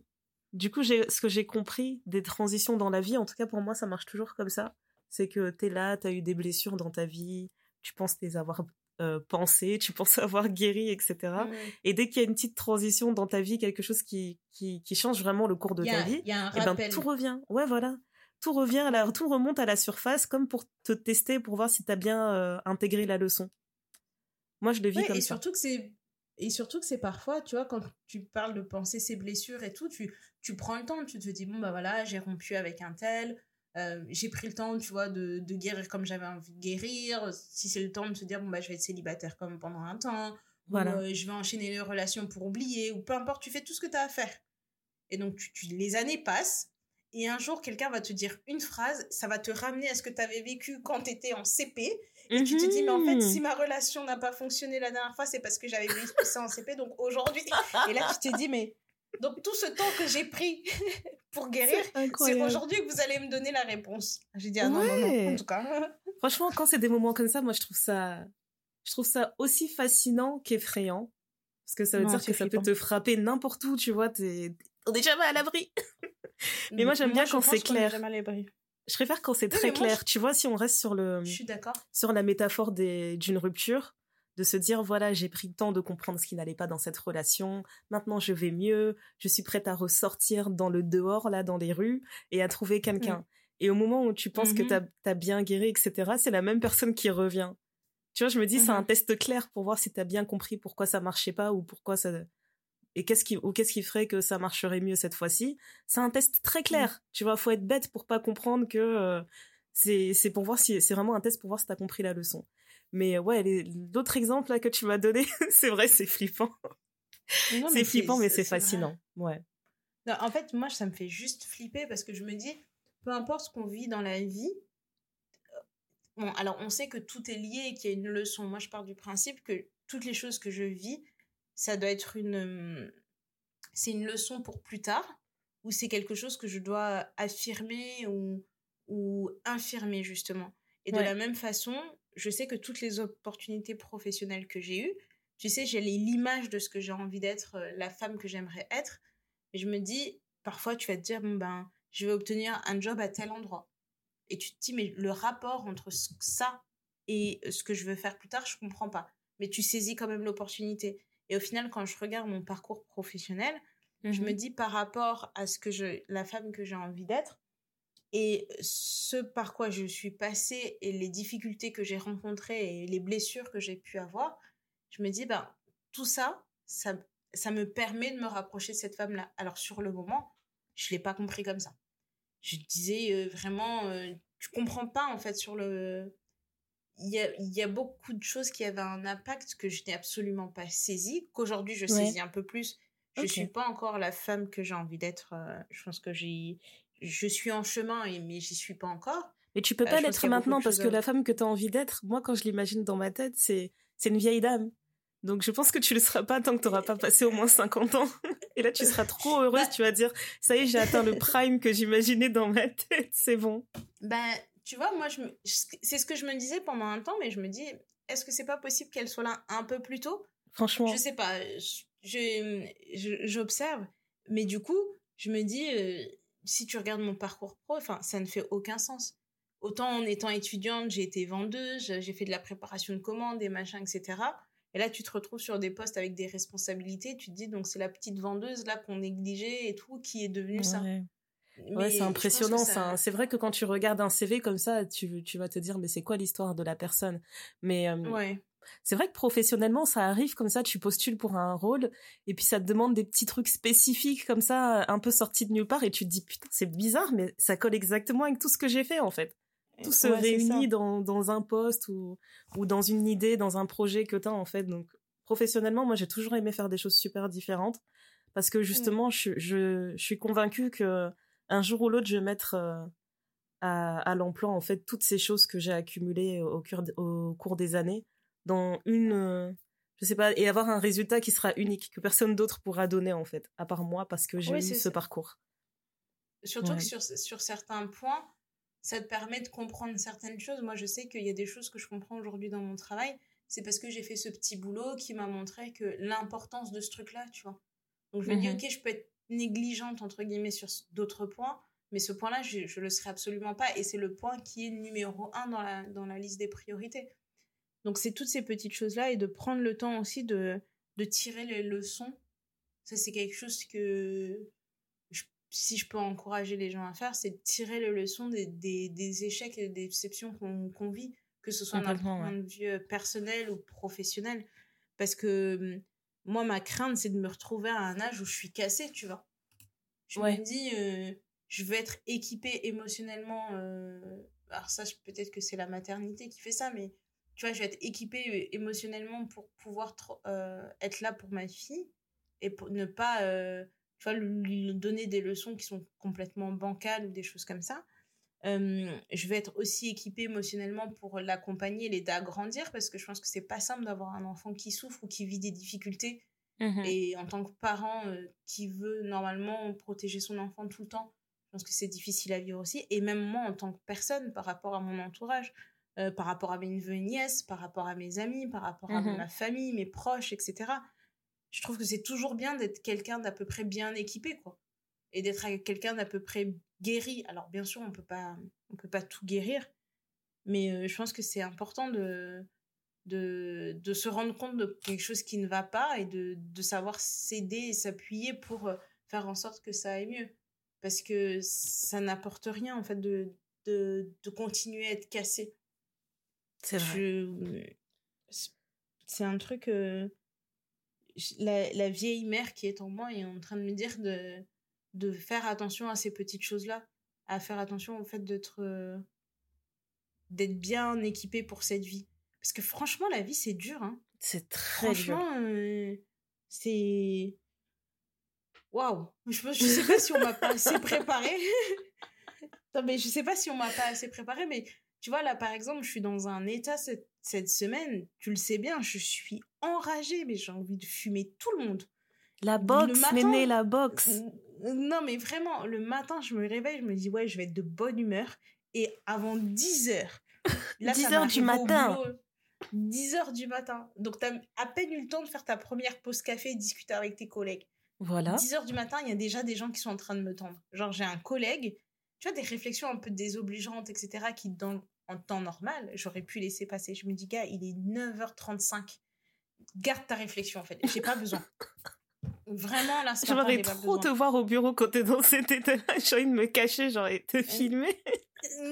du coup, ce que j'ai compris des transitions dans la vie, en tout cas pour moi, ça marche toujours comme ça c'est que tu es là, tu as eu des blessures dans ta vie, tu penses les avoir euh, pensées, tu penses avoir guéri, etc. Et dès qu'il y a une petite transition dans ta vie, quelque chose qui, qui, change vraiment le cours de ta vie, et eh ben, tout revient. Ouais, voilà. Tout revient, à tout remonte à la surface comme pour te tester, pour voir si tu as bien euh, intégré la leçon. Moi, je le vis comme et ça. Surtout que c'est et surtout que c'est parfois, tu vois, quand tu parles de penser ses blessures et tout, tu, tu prends le temps, tu te dis, bon, bah voilà, j'ai rompu avec un tel, euh, j'ai pris le temps, tu vois, de, de guérir comme j'avais envie de guérir. Si c'est le temps de se dire, bon, bah, je vais être célibataire comme pendant un temps. Voilà. Ou, euh, je vais enchaîner les relations pour oublier. Ou peu importe, tu fais tout ce que tu as à faire. Et donc, tu, les années passent. et un jour, quelqu'un va te dire une phrase, ça va te ramener à ce que tu avais vécu quand tu étais en CP. Et tu te dis, mais en fait, si Mhm. ma relation n'a pas fonctionné la dernière fois, c'est parce que j'avais vécu ça en CP. Donc aujourd'hui. Et là, tu te dis, mais. Donc tout ce temps que j'ai pris pour guérir, C'est aujourd'hui que vous allez me donner la réponse. J'ai dit, ah non, non, non, en tout cas. Franchement, quand c'est des moments comme ça, moi, je trouve ça, je trouve ça aussi fascinant qu'effrayant. Parce que ça veut Non, dire que ça peut te frapper n'importe où, tu vois, t'es, on est jamais à l'abri. Mais moi, j'aime bien quand c'est clair. jamais à l'abri. Je préfère quand c'est Oui, très clair. Tu vois, si on reste sur le, Je suis d'accord. sur la métaphore des, d'une rupture, de se dire, voilà, j'ai pris le temps de comprendre ce qui n'allait pas dans cette relation. Maintenant, je vais mieux. Je suis prête à ressortir dans le dehors, là, dans les rues, et à trouver quelqu'un. Mm. Et au moment où tu penses que Mhm. t'as, t'as bien guéri, etc., c'est la même personne qui revient. Tu vois, je me dis, c'est un Mhm. test clair pour voir si t'as bien compris pourquoi ça marchait pas ou pourquoi ça, et qu'est-ce qui, ou qu'est-ce qui ferait que ça marcherait mieux cette fois-ci. C'est un test très clair. Tu vois, faut être bête pour pas comprendre que, euh, c'est, c'est pour voir si, c'est vraiment un test pour voir si t'as compris la leçon. Mais euh, ouais, les- l'autre exemple là que tu m'as donné, c'est vrai, c'est flippant. C'est flippant, mais c'est vrai. fascinant. Ouais. Non, en fait, moi, ça me fait juste flipper parce que je me dis, peu importe ce qu'on vit dans la vie, euh, bon, alors on sait que tout est lié et qu'il y a une leçon. Moi, je pars du principe que toutes les choses que je vis, ça doit être une. euh, C'est une leçon pour plus tard ou c'est quelque chose que je dois affirmer ou, ou infirmer, justement. Et de la même façon, je sais que toutes les opportunités professionnelles que j'ai eues, tu sais, j'ai l'image de ce que j'ai envie d'être, euh, la femme que j'aimerais être. Et je me dis, parfois, tu vas te dire, bon, ben, je vais obtenir un job à tel endroit. Et tu te dis, mais le rapport entre ça et ce que je veux faire plus tard, je comprends pas. Mais tu saisis quand même l'opportunité. Et au final, quand je regarde mon parcours professionnel, je Mhm. me dis par rapport à ce que je, la femme que j'ai envie d'être et ce par quoi je suis passée et les difficultés que j'ai rencontrées et les blessures que j'ai pu avoir, je me dis, ben, tout ça, ça, ça me permet de me rapprocher de cette femme-là. Alors, sur le moment, je l'ai pas compris comme ça. Je disais euh, vraiment, euh, tu comprends pas, en fait, sur le... Il y a, il y a beaucoup de choses qui avaient un impact que je n'ai absolument pas saisi, qu'aujourd'hui je Ouais. saisis un peu plus. Je Ok. suis pas encore la femme que j'ai envie d'être. euh, je pense que j'ai, je suis en chemin, mais j'y suis pas encore. Mais tu peux Euh, pas l'être maintenant parce que la femme que tu as envie d'être, moi quand je l'imagine dans ma tête, c'est c'est une vieille dame. Donc je pense que tu le seras pas tant que tu n'auras pas passé au moins 50 ans. Et là tu seras trop heureuse, Bah tu vas dire ça y est, j'ai atteint le prime que j'imaginais dans ma tête, c'est bon. Ben, tu vois, moi, je me- c'est ce que je me disais pendant un temps, mais je me dis, est-ce que c'est pas possible qu'elle soit là un peu plus tôt? Franchement. Je sais pas, je- je- je- j'observe, mais du coup, je me dis, euh, si tu regardes mon parcours pro, enfin, ça ne fait aucun sens. Autant en étant étudiante, j'ai été vendeuse, j'ai fait de la préparation de commandes, des machins, etc. Et là, tu te retrouves sur des postes avec des responsabilités, tu te dis, donc c'est la petite vendeuse là qu'on négligeait et tout qui est devenue ça. Ouais, Mais Ouais, je c'est impressionnant. ça- ça. C'est vrai que quand tu regardes un CV comme ça, tu, tu vas te dire mais c'est quoi l'histoire de la personne? Mais euh, Ouais. C'est vrai que professionnellement, ça arrive comme ça, tu postules pour un rôle et puis ça te demande des petits trucs spécifiques comme ça, un peu sortis de nulle part et tu te dis putain, c'est bizarre, mais ça colle exactement avec tout ce que j'ai fait en fait. Tout se Ouais, réunit dans, dans un poste ou, ou dans une idée, dans un projet que tu as en fait. Donc professionnellement, moi j'ai toujours aimé faire des choses super différentes parce que justement, je, je, je suis convaincue que un jour ou l'autre, je vais mettre euh, à, à l'emploi en fait toutes ces choses que j'ai accumulées au cours des années dans une euh, je sais pas et avoir un résultat qui sera unique que personne d'autre pourra donner en fait à part moi parce que j'ai Oui, eu ce ça. parcours Surtout Ouais. que sur, sur certains points, ça te permet de comprendre certaines choses. Moi, je sais qu'il y a des choses que je comprends aujourd'hui dans mon travail. C'est parce que j'ai fait ce petit boulot qui m'a montré que l'importance de ce truc-là, tu vois. Donc, je me dis, Mhm. ok, je peux être négligente, entre guillemets, sur d'autres points, mais ce point-là, je, je le serai absolument pas. Et c'est le point qui est numéro un dans la, dans la liste des priorités. Donc, c'est toutes ces petites choses-là et de prendre le temps aussi de, de tirer les leçons. Ça, c'est quelque chose que je- si je peux encourager les gens à faire, c'est de tirer les leçons des, des, des échecs et des déceptions qu'on qu'on vit, que ce soit d'un point de vue euh, personnel ou professionnel. Parce que hum, moi, ma crainte, c'est de me retrouver à un âge où je suis cassée, tu vois. Je Ouais. me dis, euh, je veux être équipée émotionnellement. euh, alors, ça, peut-être que c'est la maternité qui fait ça, mais tu vois, je vais être équipée euh, émotionnellement pour pouvoir euh, être là pour ma fille et pour ne pas. euh, tu tu vois, lui donner des leçons qui sont complètement bancales ou des choses comme ça. je vais être aussi équipée émotionnellement pour l'accompagner, l'aider à grandir, parce que je pense que c'est pas simple d'avoir un enfant qui souffre ou qui vit des difficultés. Mmh Et en tant que parent qui veut normalement protéger son enfant tout le temps, je pense que c'est difficile à vivre aussi. Et même moi, en tant que personne, par rapport à mon entourage, par rapport à mes neveux et nièces, par rapport à mes amis, par rapport à mmh ma famille, mes proches, etc je trouve que c'est toujours bien d'être quelqu'un d'à peu près bien équipé, quoi. Et d'être quelqu'un d'à peu près guéri. Alors, bien sûr, on peut pas, on peut pas tout guérir, mais euh, je pense que c'est important de, de, de, se rendre compte de quelque chose qui ne va pas et de, de savoir s'aider et s'appuyer pour euh, faire en sorte que ça aille mieux. Parce que ça n'apporte rien, en fait, de, de, de continuer à être cassé. C'est vrai. C'est un truc... Euh, la, vieille mère qui est en moi est en train de me dire de, de faire attention à ces petites choses-là, à faire attention au fait d'être euh, d'être bien équipé pour cette vie. Parce que franchement, la vie, c'est dur. Hein. C'est très dur. Franchement, euh, c'est... Waouh je, je sais pas si on m'a pas assez préparé. non, mais je sais pas si on m'a pas assez préparé, mais tu vois, là, par exemple, je suis dans un état cette, cette semaine, tu le sais bien, je suis enragée, mais j'ai envie de fumer tout le monde. La boxe, matin, la boxe. Non, mais vraiment, le matin, je me réveille, je me dis, ouais, je vais être de bonne humeur. Et avant 10 heures, 10 heures du matin. 10 heures du matin. Donc, tu as à peine eu le temps de faire ta première pause café et discuter avec tes collègues. Voilà. 10 heures du matin, il y a déjà des gens qui sont en train de me tendre. Genre, j'ai un collègue, tu vois, des réflexions un peu désobligeantes, etc., qui, dans en temps normal, j'aurais pu laisser passer. Je me dis, gars, il est 9h35. Garde ta réflexion, en fait. J'ai pas besoin. Vraiment, là, J'aimerais trop te voir au bureau quand t'es dans cet état J'ai envie de me cacher, j'aurais te filmer.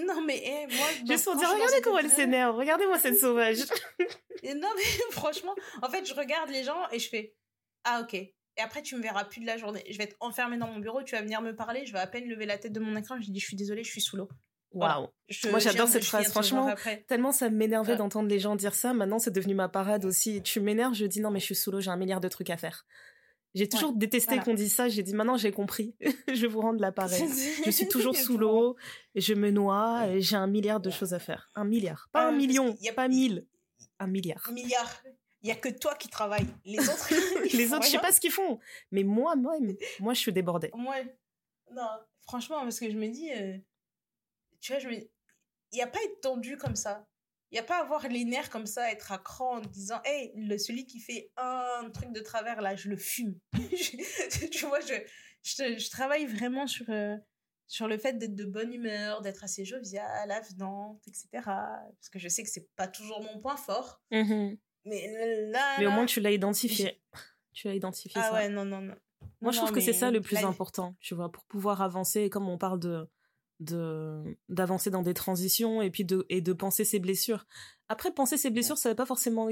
Non, mais eh, moi. Juste pour dire, regardez comment elle s'énerve. Regardez-moi cette sauvage. non, mais franchement, en fait, je regarde les gens et je fais, ah, ok. Et après, tu me verras plus de la journée. Je vais être enfermée dans mon bureau, tu vas venir me parler, je vais à peine lever la tête de mon écran. Je dis, je suis désolée, je suis sous l'eau. Waouh. Moi, j'adore cette phrase. Franchement, tellement ça m'énervait d'entendre les gens dire ça. Maintenant, c'est devenu ma parade aussi. Tu m'énerves, je dis non, mais je suis sous l'eau, j'ai un milliard de trucs à faire. J'ai toujours détesté qu'on dise ça. J'ai dit maintenant, j'ai compris. je vais vous rendre l'appareil. je suis toujours sous l'eau, je me noie, j'ai un milliard de choses à faire. Un milliard. Pas un million, y a, pas mille. Un milliard. Un milliard. Il y a que toi qui travailles. Les autres, les autres, je sais pas ce qu'ils font. Mais moi, moi, moi, je suis débordée. Moi, non, franchement, parce que je me dis, euh, tu vois, je me... il n'y a pas être tendu comme ça. Il n'y a pas avoir les nerfs comme ça, être à cran en disant, hey, le, celui qui fait un truc de travers là, je le fume. tu vois, je, je, travaille vraiment sur, euh, sur le fait d'être de bonne humeur, d'être assez jovial, avenante, etc. Parce que je sais que c'est pas toujours mon point fort. Mmh mais là, Mais au moins, tu l'as identifié. Tu as identifié ah ça. Ah ouais, non, non, non. Moi, je trouve que c'est ça le plus important, tu vois, pour pouvoir avancer. Comme on parle de de d'avancer dans des transitions et puis de et de penser ses blessures. Après penser ses blessures, ça veut pas forcément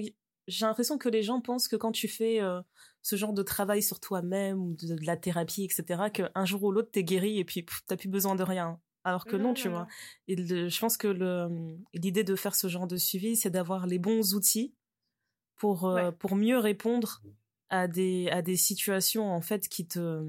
j'ai l'impression que les gens pensent que quand tu fais euh, ce genre de travail sur toi-même ou de, la thérapie, etc., qu'un jour ou l'autre t'es guéri et puis t'as plus besoin de rien. Alors que non, tu vois. Et je pense que l'idée de faire ce genre de suivi, c'est d'avoir les bons outils pour euh, pour mieux répondre à des à des situations en fait qui te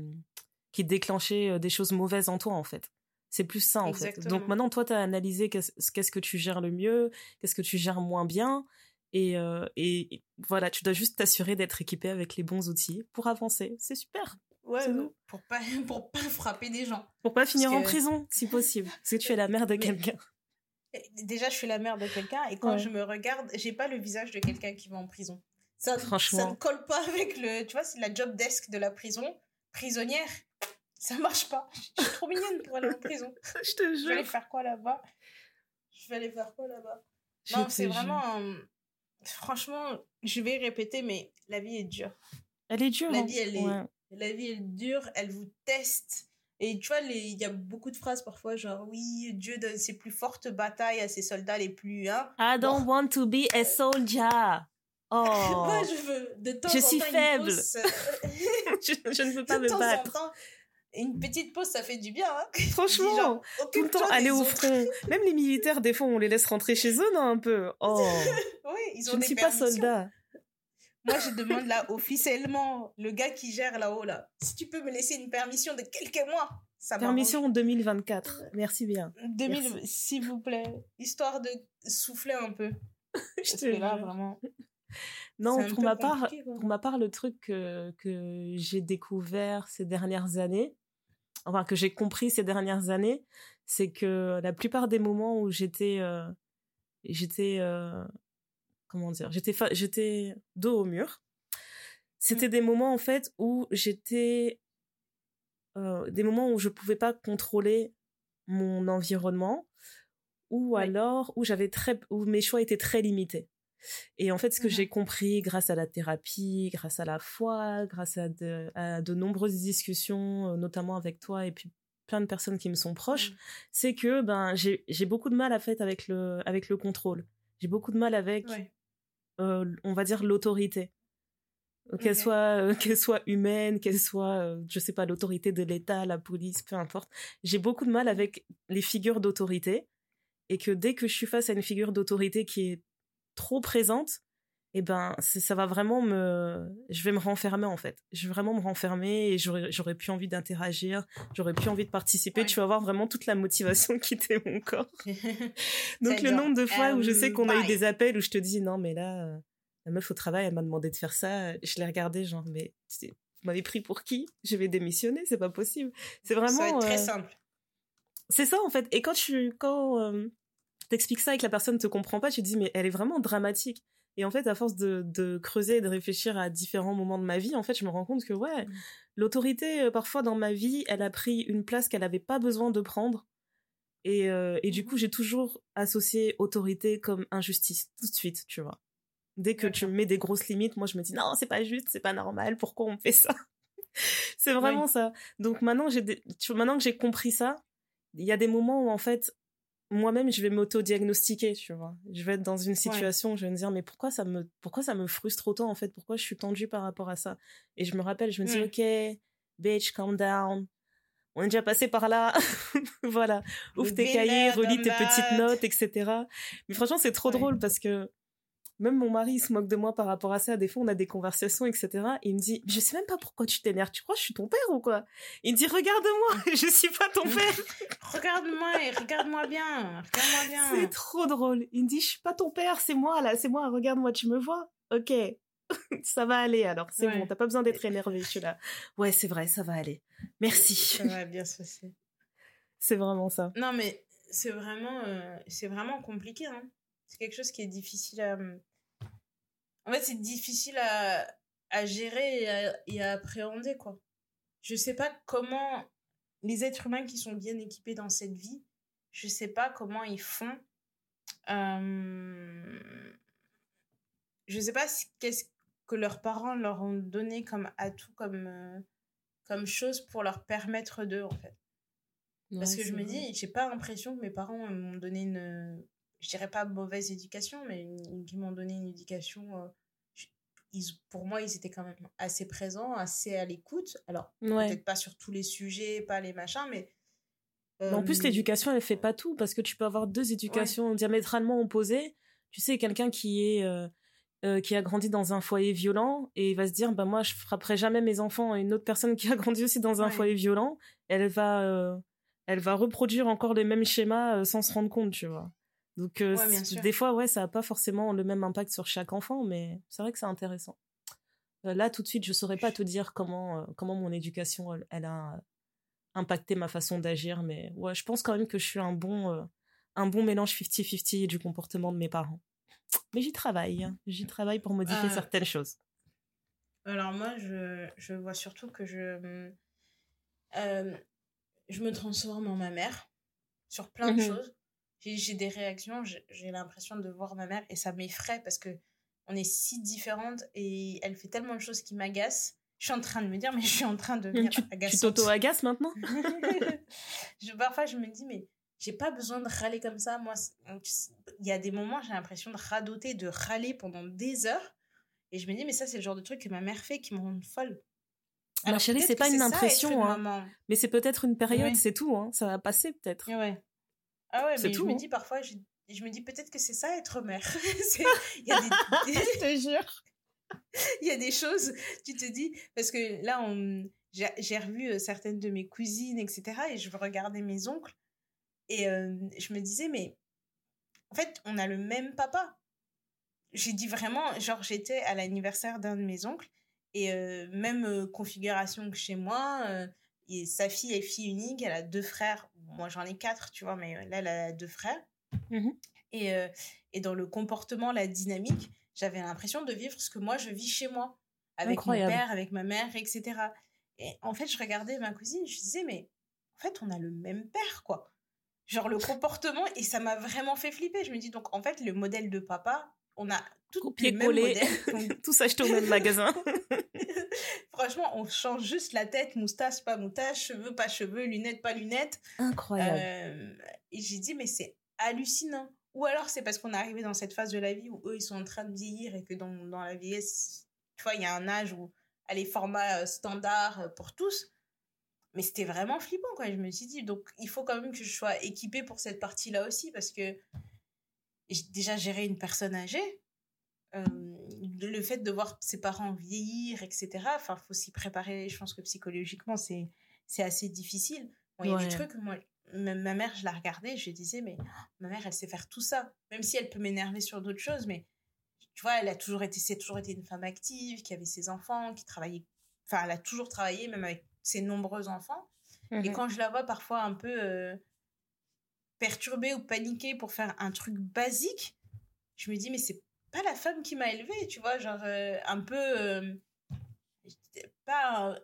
qui déclenchaient euh, des choses mauvaises en toi en fait. C'est plus ça, en fait. Donc maintenant, toi, tu as analysé qu'est-ce que tu gères le mieux, qu'est-ce que tu gères moins bien. Et, euh, et voilà, tu dois juste t'assurer d'être équipé avec les bons outils pour avancer. C'est super. Ouais, pour pas, pour pas frapper des gens. Pour pas finir en prison, si possible. Parce que tu es la mère de quelqu'un. Déjà, je suis la mère de quelqu'un et quand je me regarde, j'ai pas le visage de quelqu'un qui va en prison. Ça, Franchement. ça ne colle pas avec le. Tu vois, c'est la job desk de la prison. Prisonnière, ça marche pas. Je suis trop mignonne pour aller en prison. je te jure. Je vais aller faire quoi là-bas? Je vais aller faire quoi là-bas? Non, c'est vraiment. Franchement, je vais répéter, mais la vie est dure. Elle est dure. La hein. vie, elle est, la vie est dure, elle vous teste. Et tu vois, il y a beaucoup de phrases parfois, genre, oui, Dieu donne ses plus fortes batailles à ses soldats les plus. Hein. I don't want to be a soldier. Oh. Moi, je veux. De temps je en suis faible. je, je, ne veux pas me battre une petite pause, ça fait du bien. Hein Franchement, tout le temps aller au front. Même les militaires, des fois, on les laisse rentrer chez eux, non, un peu. Oh. oui, ils ont Je ne suis pas soldat. Moi, je demande là officiellement, le gars qui gère là-haut, là, si tu peux me laisser une permission de quelques mois. Ça permission 2024. Merci bien. 2000, s'il vous plaît. Histoire de souffler un peu. je te là, vraiment. Non, pour ma, part, pour ma part, le truc que, que j'ai découvert ces dernières années, enfin que j'ai compris ces dernières années, c'est que la plupart des moments où j'étais, euh, j'étais, euh, comment dire, j'étais, j'étais dos au mur, c'était mmh. des moments en fait où j'étais, euh, des moments où je pouvais pas contrôler mon environnement, ou alors où j'avais très, où mes choix étaient très limités. Et en fait, ce que mmh j'ai compris grâce à la thérapie, grâce à la foi, grâce à de, nombreuses discussions, euh, notamment avec toi et puis plein de personnes qui me sont proches, mmh. c'est que ben j'ai beaucoup de mal à fait avec le avec le contrôle. J'ai beaucoup de mal avec, euh, on va dire l'autorité, qu'elle soit euh, qu'elle soit humaine, qu'elle soit, je sais pas, l'autorité de l'État, la police, peu importe. J'ai beaucoup de mal avec les figures d'autorité et que dès que je suis face à une figure d'autorité qui est trop présente, eh ben ça va vraiment me je vais me renfermer en fait. Je vais vraiment me renfermer et j'aurais plus envie d'interagir j'aurais plus envie de participer. Tu vas voir vraiment toute la motivation quitter mon corps. Donc le nombre de fois où je sais qu'on a eu des appels où je te dis non mais là euh, la meuf au travail elle m'a demandé de faire ça je l'ai regardé genre mais vous m'avez pris pour qui? Je vais démissionner c'est pas possible. C'est vraiment très euh, simple. c'est ça en fait. Et quand tu quand euh, t'expliques ça et que la personne te comprend pas, tu te dis mais elle est vraiment dramatique. Et en fait, à force de, creuser et de réfléchir à différents moments de ma vie, en fait, je me rends compte que ouais, mm. l'autorité euh, parfois dans ma vie, elle a pris une place qu'elle n'avait pas besoin de prendre. Et, euh, et du mm. coup, j'ai toujours associé autorité comme injustice tout de suite, tu vois. Dès que tu mets des grosses limites, moi je me dis non, c'est pas juste, c'est pas normal, pourquoi on fait ça? C'est vraiment ça. Donc maintenant, j'ai maintenant que j'ai compris ça, il y a des moments où en fait moi-même je vais m'auto-diagnostiquer tu vois. Je vais être dans une situation où je vais me dire mais pourquoi ça me pourquoi ça me frustre autant en fait? Pourquoi je suis tendue par rapport à ça? Et je me rappelle je me dis mm. ok bitch calm down. On est déjà passé par là. Voilà. Ouvre tes cahiers relis tes petites notes etc mais franchement c'est trop drôle parce que même mon mari se moque de moi par rapport à ça. Des fois, on a des conversations, etc. Et il me dit, je sais même pas pourquoi tu t'énerves. Tu crois que je suis ton père ou quoi? Il me dit, regarde-moi, je suis pas ton père. regarde-moi et regarde-moi bien, regarde-moi bien. C'est trop drôle. Il me dit, je suis pas ton père, c'est moi là, c'est moi. Regarde-moi, tu me vois Ok, ça va aller alors. C'est bon, t'as pas besoin d'être énervé. Je suis là. Ouais, c'est vrai, ça va aller. Merci. Ça va bien se passer. C'est vraiment ça. Non, mais c'est vraiment, euh, c'est vraiment compliqué. Hein. C'est quelque chose qui est difficile à, en fait, c'est difficile à, à gérer et à, appréhender, quoi. Je sais pas comment les êtres humains qui sont bien équipés dans cette vie, je sais pas comment ils font. Euh... Je sais pas qu'est-ce que leurs parents leur ont donné comme atout, comme, euh, comme chose pour leur permettre d'eux, en fait. Parce que je me dis, j'ai pas l'impression que mes parents m'ont donné une, je dirais pas mauvaise éducation, mais qui m'ont donné une éducation. Euh, ils, pour moi, ils étaient quand même assez présents, assez à l'écoute. Alors, peut-être pas sur tous les sujets, pas les machins, mais. en plus, euh, l'éducation, elle fait pas tout, parce que tu peux avoir deux éducations diamétralement opposées. Tu sais, quelqu'un qui est. Euh, qui a grandi dans un foyer violent et il va se dire bah moi je frapperai jamais mes enfants une autre personne qui a grandi aussi dans un foyer violent elle va elle va reproduire encore les mêmes schémas sans se rendre compte tu vois donc des fois, ouais, ça n'a pas forcément le même impact sur chaque enfant, mais c'est vrai que c'est intéressant. Là, tout de suite, je saurais pas te dire comment comment mon éducation elle, a impacté ma façon d'agir, mais ouais, je pense quand même que je suis un bon un bon mélange 50-50 du comportement de mes parents. Mais j'y travaille, hein. j'y travaille pour modifier certaines choses. Alors moi, je, je vois surtout que je je me transforme en ma mère sur plein de mmh choses j'ai des réactions, j'ai l'impression de voir ma mère et ça m'effraie parce que on est si différentes et elle fait tellement de choses qui m'agacent. Je suis en train de me dire, mais je suis en train de devenir tu, agaçante. Tu t'auto-agaces maintenant? Je, Parfois, je me dis, mais j'ai pas besoin de râler comme ça. Moi, il y a des moments, j'ai l'impression de radoter, de râler pendant des heures. Et je me dis, mais ça, c'est le genre de truc que ma mère fait qui me rend folle. Ma chérie, c'est pas une impression, hein. mais c'est peut-être une période, c'est tout. Hein. Ça va passer peut-être. Ouais. Ah ouais, mais je me hein. dis parfois, je, je me dis peut-être que c'est ça être mère. Il y a des, je te jure. il y a des choses, tu te dis, parce que là, on, j'ai revu certaines de mes cousines, etc. Et je regardais mes oncles. Et je me disais, mais en fait, on a le même papa. J'ai dit vraiment, genre, j'étais à l'anniversaire d'un de mes oncles. Et même configuration que chez moi. Et sa fille est fille unique, elle a deux frères. Moi, j'en ai quatre, tu vois, mais là, elle a deux frères. Mmh et, et dans le comportement, la dynamique, j'avais l'impression de vivre ce que moi, je vis chez moi. Avec mon père, avec ma mère, etc. Et en fait, je regardais ma cousine, je disais, mais en fait, on a le même père, quoi. Genre le comportement, et ça m'a vraiment fait flipper. Je me dis, donc en fait, le modèle de papa, on a tout modèles. Tous achetés au même magasin. Franchement, on change juste la tête, moustache, pas moustache, cheveux, pas cheveux, lunettes, pas lunettes. Incroyable. Euh, et j'ai dit, mais c'est hallucinant. Ou alors c'est parce qu'on est arrivé dans cette phase de la vie où eux, ils sont en train de vieillir et que dans, dans la vieillesse, tu vois, il y a un âge où les formats euh, standards euh, pour tous. Mais c'était vraiment flippant, quoi. Je me suis dit, donc il faut quand même que je sois équipée pour cette partie-là aussi, parce que déjà gérer une personne âgée, euh, le fait de voir ses parents vieillir, etc. Enfin, faut s'y préparer. Je pense que psychologiquement, c'est c'est assez difficile. il y a des trucs, moi, ma mère, je la regardais, je disais, mais ma mère, elle sait faire tout ça. Même si elle peut m'énerver sur d'autres choses, mais tu vois, elle a toujours été, c'est toujours été une femme active, qui avait ses enfants, qui travaillait, enfin, elle a toujours travaillé, même avec ses nombreux enfants. Et mhm. quand je la vois parfois un peu euh, perturbée ou paniquée pour faire un truc basique, je me dis, mais c'est pas la femme qui m'a élevée, tu vois, genre euh, un peu. Euh, pas.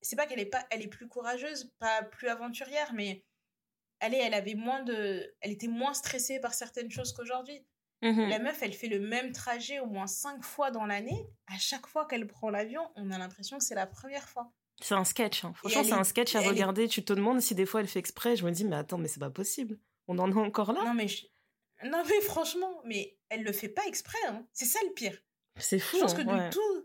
c'est pas qu'elle est pas elle est plus courageuse pas plus aventurière mais elle elle avait moins de elle était moins stressée par certaines choses qu'aujourd'hui Mmh la meuf, elle fait le même trajet au moins cinq fois dans l'année. À chaque fois qu'elle prend l'avion, on a l'impression que c'est la première fois. C'est un sketch. Hein. Franchement, c'est un sketch à regarder. Tu te demandes si des fois elle fait exprès. Je me dis, mais attends, mais c'est pas possible. On en est encore là. Non, mais, non, mais franchement, mais elle le fait pas exprès. Hein. C'est ça le pire. C'est fou. Je pense que du tout.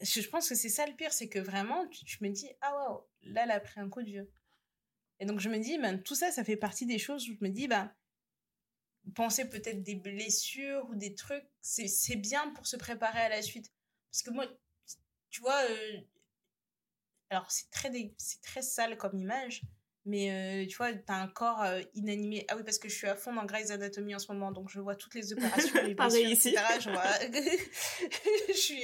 Je pense que c'est ça le pire. C'est que vraiment, tu, me dis, ah waouh, là, elle a pris un coup de vieux. Et donc, je me dis, ben, tout ça, ça fait partie des choses où je me dis, bah, penser peut-être des blessures ou des trucs, c'est bien pour se préparer à la suite. Parce que moi, tu vois, euh, alors c'est très, c'est très sale comme image, mais euh, tu vois, t'as un corps euh, inanimé. Ah oui, parce que je suis à fond dans Grey's Anatomy en ce moment, donc je vois toutes les opérations, les blessures, ici. etc. Je vois... je suis...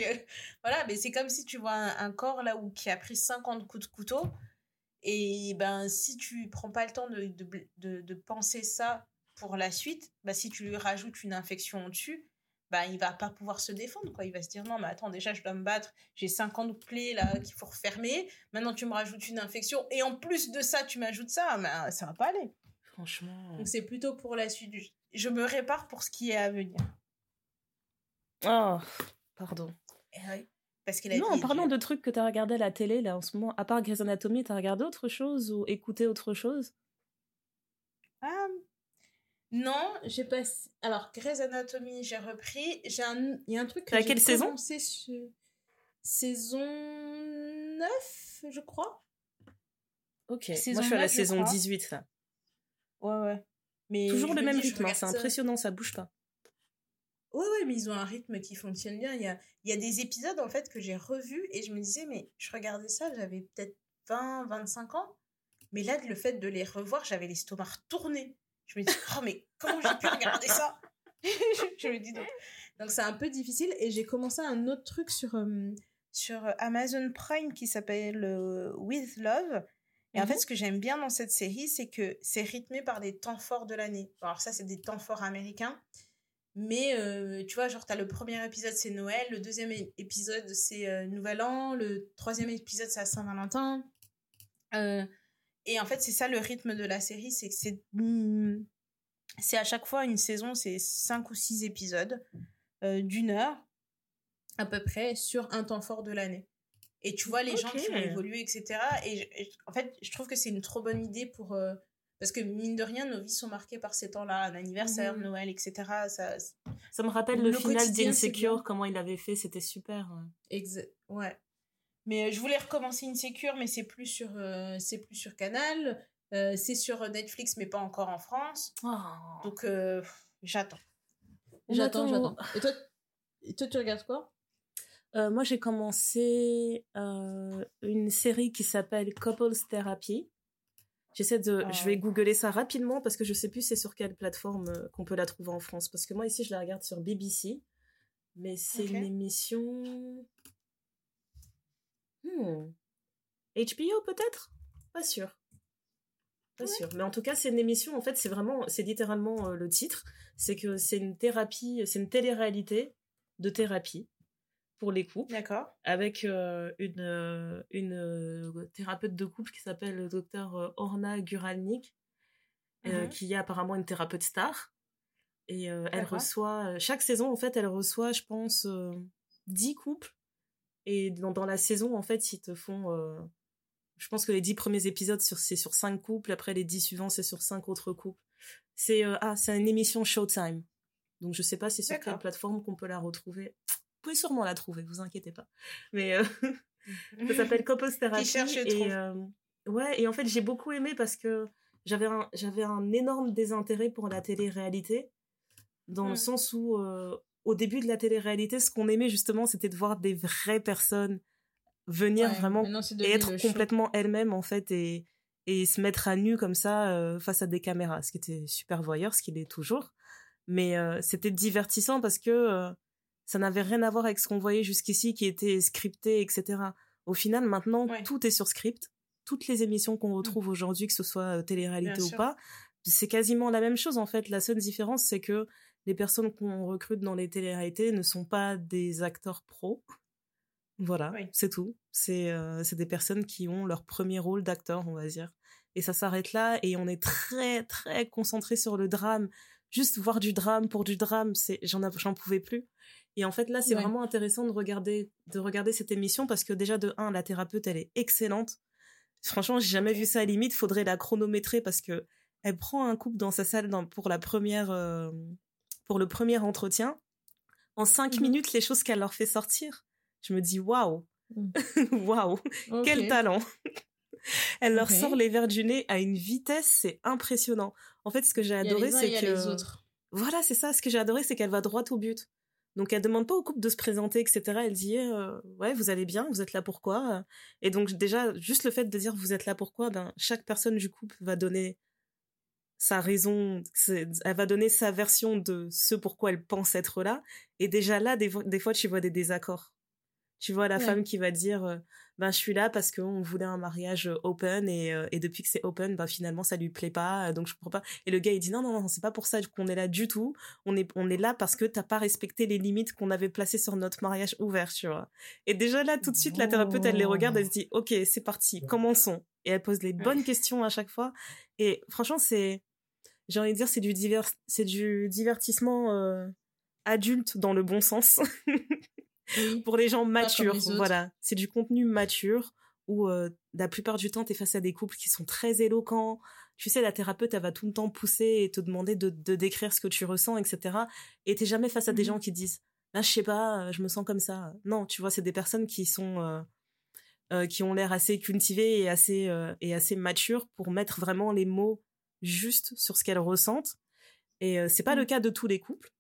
Voilà, mais c'est comme si tu vois un, corps là où qui a pris 50 coups de couteau. Et ben, si tu prends pas le temps de, de, de penser ça pour la suite, bah, si tu lui rajoutes une infection au-dessus, bah, il va pas pouvoir se défendre. Quoi. Il va se dire non, mais attends, déjà, je dois me battre, j'ai 50 plaies là qu'il faut refermer. Maintenant, tu me rajoutes une infection et en plus de ça, tu m'ajoutes ça, bah, ça va pas aller. Franchement. Donc, c'est plutôt pour la suite. Je me répare pour ce qui est à venir. Oh, pardon. Eh parce qu'il non, en parlant de trucs que tu as regardé à la télé, là, en ce moment, à part Grey's Anatomy, tu as regardé autre chose ou écouté autre chose? Ah, non, j'ai pas. Alors, Grey's Anatomy, j'ai repris. J'ai un... Il y a un truc que j'ai quelle saison sur... Saison 9, je crois. Ok, moi je suis à la saison 18, là. Ouais, ouais. Mais Toujours le même rythme, hein, c'est impressionnant, ça bouge pas. Ouais, ouais, mais ils ont un rythme qui fonctionne bien. Il y a, il y a des épisodes, en fait, que j'ai revus et je me disais, mais je regardais ça, j'avais peut-être 20, 25 ans. Mais là, le fait de les revoir, j'avais l'estomac tourné. Je me dis, oh, mais comment j'ai pu regarder ça? Je me dis donc. Donc, c'est un peu difficile. Et j'ai commencé un autre truc sur, euh, sur Amazon Prime qui s'appelle euh, With Love. Et en fait, mhm. ce que j'aime bien dans cette série, c'est que c'est rythmé par des temps forts de l'année. Alors, ça, c'est des temps forts américains. Mais euh, tu vois, genre, as le premier épisode, c'est Noël. Le deuxième épisode, c'est Nouvel An. Le troisième épisode, c'est à Saint-Valentin. Et en fait, c'est ça le rythme de la série, c'est que c'est hmm, c'est à chaque fois une saison, c'est cinq ou six épisodes euh, d'une heure à peu près sur un temps fort de l'année. Et tu vois les gens qui ont évolué, etc. Et, en fait, je trouve que c'est une trop bonne idée pour euh, parce que mine de rien, nos vies sont marquées par ces temps-là, un anniversaire, Noël, etc. Ça, ça me rappelle le, final d'Insecure, comment il avait fait, c'était super. Ouais. ouais. Mais euh, je voulais recommencer une sécure, mais c'est plus sur, euh, c'est plus sur Canal. Euh, c'est sur Netflix, mais pas encore en France. Oh. Donc, j'attends. J'attends, j'attends. Et toi, et toi, tu regardes quoi? Euh, moi j'ai commencé euh, une série qui s'appelle Couples Therapy. J'essaie de, je vais googler ça rapidement parce que je sais plus c'est sur quelle plateforme euh, qu'on peut la trouver en France. Parce que moi ici je la regarde sur BBC, mais c'est une émission. Hmm. HBO peut-être? Pas sûr. Pas sûr. Mais en tout cas, c'est une émission, en fait, c'est vraiment, c'est littéralement le titre. C'est que c'est une thérapie, c'est une télé-réalité de thérapie pour les couples. D'accord. Avec euh, une, euh, une euh, thérapeute de couple qui s'appelle le docteur Orna Guralnik, mhm. qui est apparemment une thérapeute star. Et elle reçoit, chaque saison, en fait, elle reçoit, je pense, 10 couples. Et dans, dans, la saison, en fait, ils te font. je pense que les 10 premiers épisodes, c'est sur 5 couples. Après, les 10 suivants, c'est sur 5 autres couples. C'est ah, c'est une émission Showtime. Donc, je sais pas si c'est sur quelle plateforme qu'on peut la retrouver pouvez sûrement la trouver, vous inquiétez pas. Mais euh, ça s'appelle Couples Therapy. et euh, ouais, et en fait j'ai beaucoup aimé parce que j'avais un j'avais un énorme désintérêt pour la télé-réalité dans le mm. sens où euh, au début de la télé-réalité, ce qu'on aimait justement, c'était de voir des vraies personnes venir vraiment et être complètement elles-mêmes en fait et et se mettre à nu comme ça face à des caméras, ce qui était super voyeur, ce qu'il est toujours. Mais c'était divertissant parce que ça n'avait rien à voir avec ce qu'on voyait jusqu'ici qui était scripté, etc. Au final, maintenant, tout est sur script. Toutes les émissions qu'on mmh. retrouve aujourd'hui, que ce soit euh, télé-réalité ou pas, c'est quasiment la même chose en fait. La seule différence, c'est que les personnes qu'on recrute dans les télé-réalités ne sont pas des acteurs pros. Voilà, c'est tout. C'est euh, c'est des personnes qui ont leur premier rôle d'acteur, on va dire. Et ça s'arrête là et on est très très concentré sur le drame. Juste voir du drame pour du drame, c'est j'en j'en pouvais plus. Et en fait, là, c'est vraiment intéressant de regarder, de regarder cette émission parce que déjà, de un, la thérapeute, elle est excellente. Franchement, j'ai jamais vu ça à limite. Faudrait la chronométrer parce que elle prend un couple dans sa salle pour la première, euh, pour le premier entretien. En cinq mmh minutes, les choses qu'elle leur fait sortir. Je me dis, waouh, mmh. waouh, quel talent. elle leur sort les verres du nez à une vitesse, c'est impressionnant. En fait, ce que j'ai adoré, c'est que, voilà, c'est ça. Ce que j'ai adoré, c'est qu'elle va droit au but. Donc elle demande pas au couple de se présenter, etc. Elle dit euh, ouais vous allez bien, vous êtes là pourquoi Et donc déjà juste le fait de dire vous êtes là pourquoi, ben chaque personne du couple va donner sa raison, elle va donner sa version de ce pourquoi elle pense être là. Et déjà là des, des fois tu vois des désaccords. Tu vois la femme qui va dire euh, ben je suis là parce qu'on voulait un mariage euh, open et, euh, et depuis que c'est open ben finalement ça lui plaît pas donc je comprends pas et le gars il dit non non non c'est pas pour ça qu'on est là du tout. On est on est là parce que t'as pas respecté les limites qu'on avait placées sur notre mariage ouvert tu vois et déjà là tout de suite la thérapeute elle les regarde elle se dit ok c'est parti commençons et elle pose les bonnes questions à chaque fois. Et franchement c'est j'ai envie de dire c'est du divers c'est du divertissement adulte dans le bon sens pour les gens matures. voilà, c'est du contenu mature où euh, la plupart du temps, tu es face à des couples qui sont très éloquents. Tu sais, la thérapeute, elle va tout le temps pousser et te demander de, décrire ce que tu ressens, etc. Et t'es jamais face à des mmh gens qui disent, là, je sais pas, euh, je me sens comme ça. Non, tu vois, c'est des personnes qui sont, euh, qui ont l'air assez cultivées et assez, et assez matures pour mettre vraiment les mots justes sur ce qu'elles ressentent. Et c'est pas le mmh. cas de tous les couples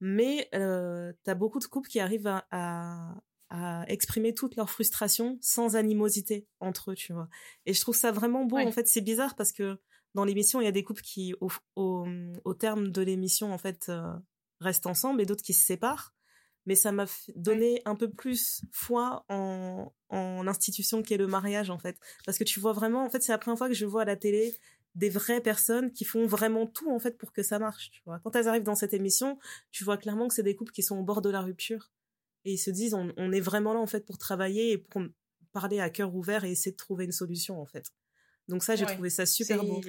mais euh, tu as beaucoup de couples qui arrivent à, à, exprimer toute leur frustration sans animosité entre eux, tu vois. Et je trouve ça vraiment beau. En fait, c'est bizarre parce que dans l'émission, il y a des couples qui, au, au, au terme de l'émission, en fait, euh, restent ensemble et d'autres qui se séparent. Mais ça m'a donné un peu plus foi en, en l'institution qu'est le mariage, en fait. Parce que tu vois vraiment, en fait, c'est la première fois que je vois à la télé des vraies personnes qui font vraiment tout en fait pour que ça marche tu vois. Quand elles arrivent dans cette émission tu vois clairement que c'est des couples qui sont au bord de la rupture. Et ils se disent on, est vraiment là en fait pour travailler et pour parler à cœur ouvert et essayer de trouver une solution en fait. Donc ça j'ai trouvé ça super beau.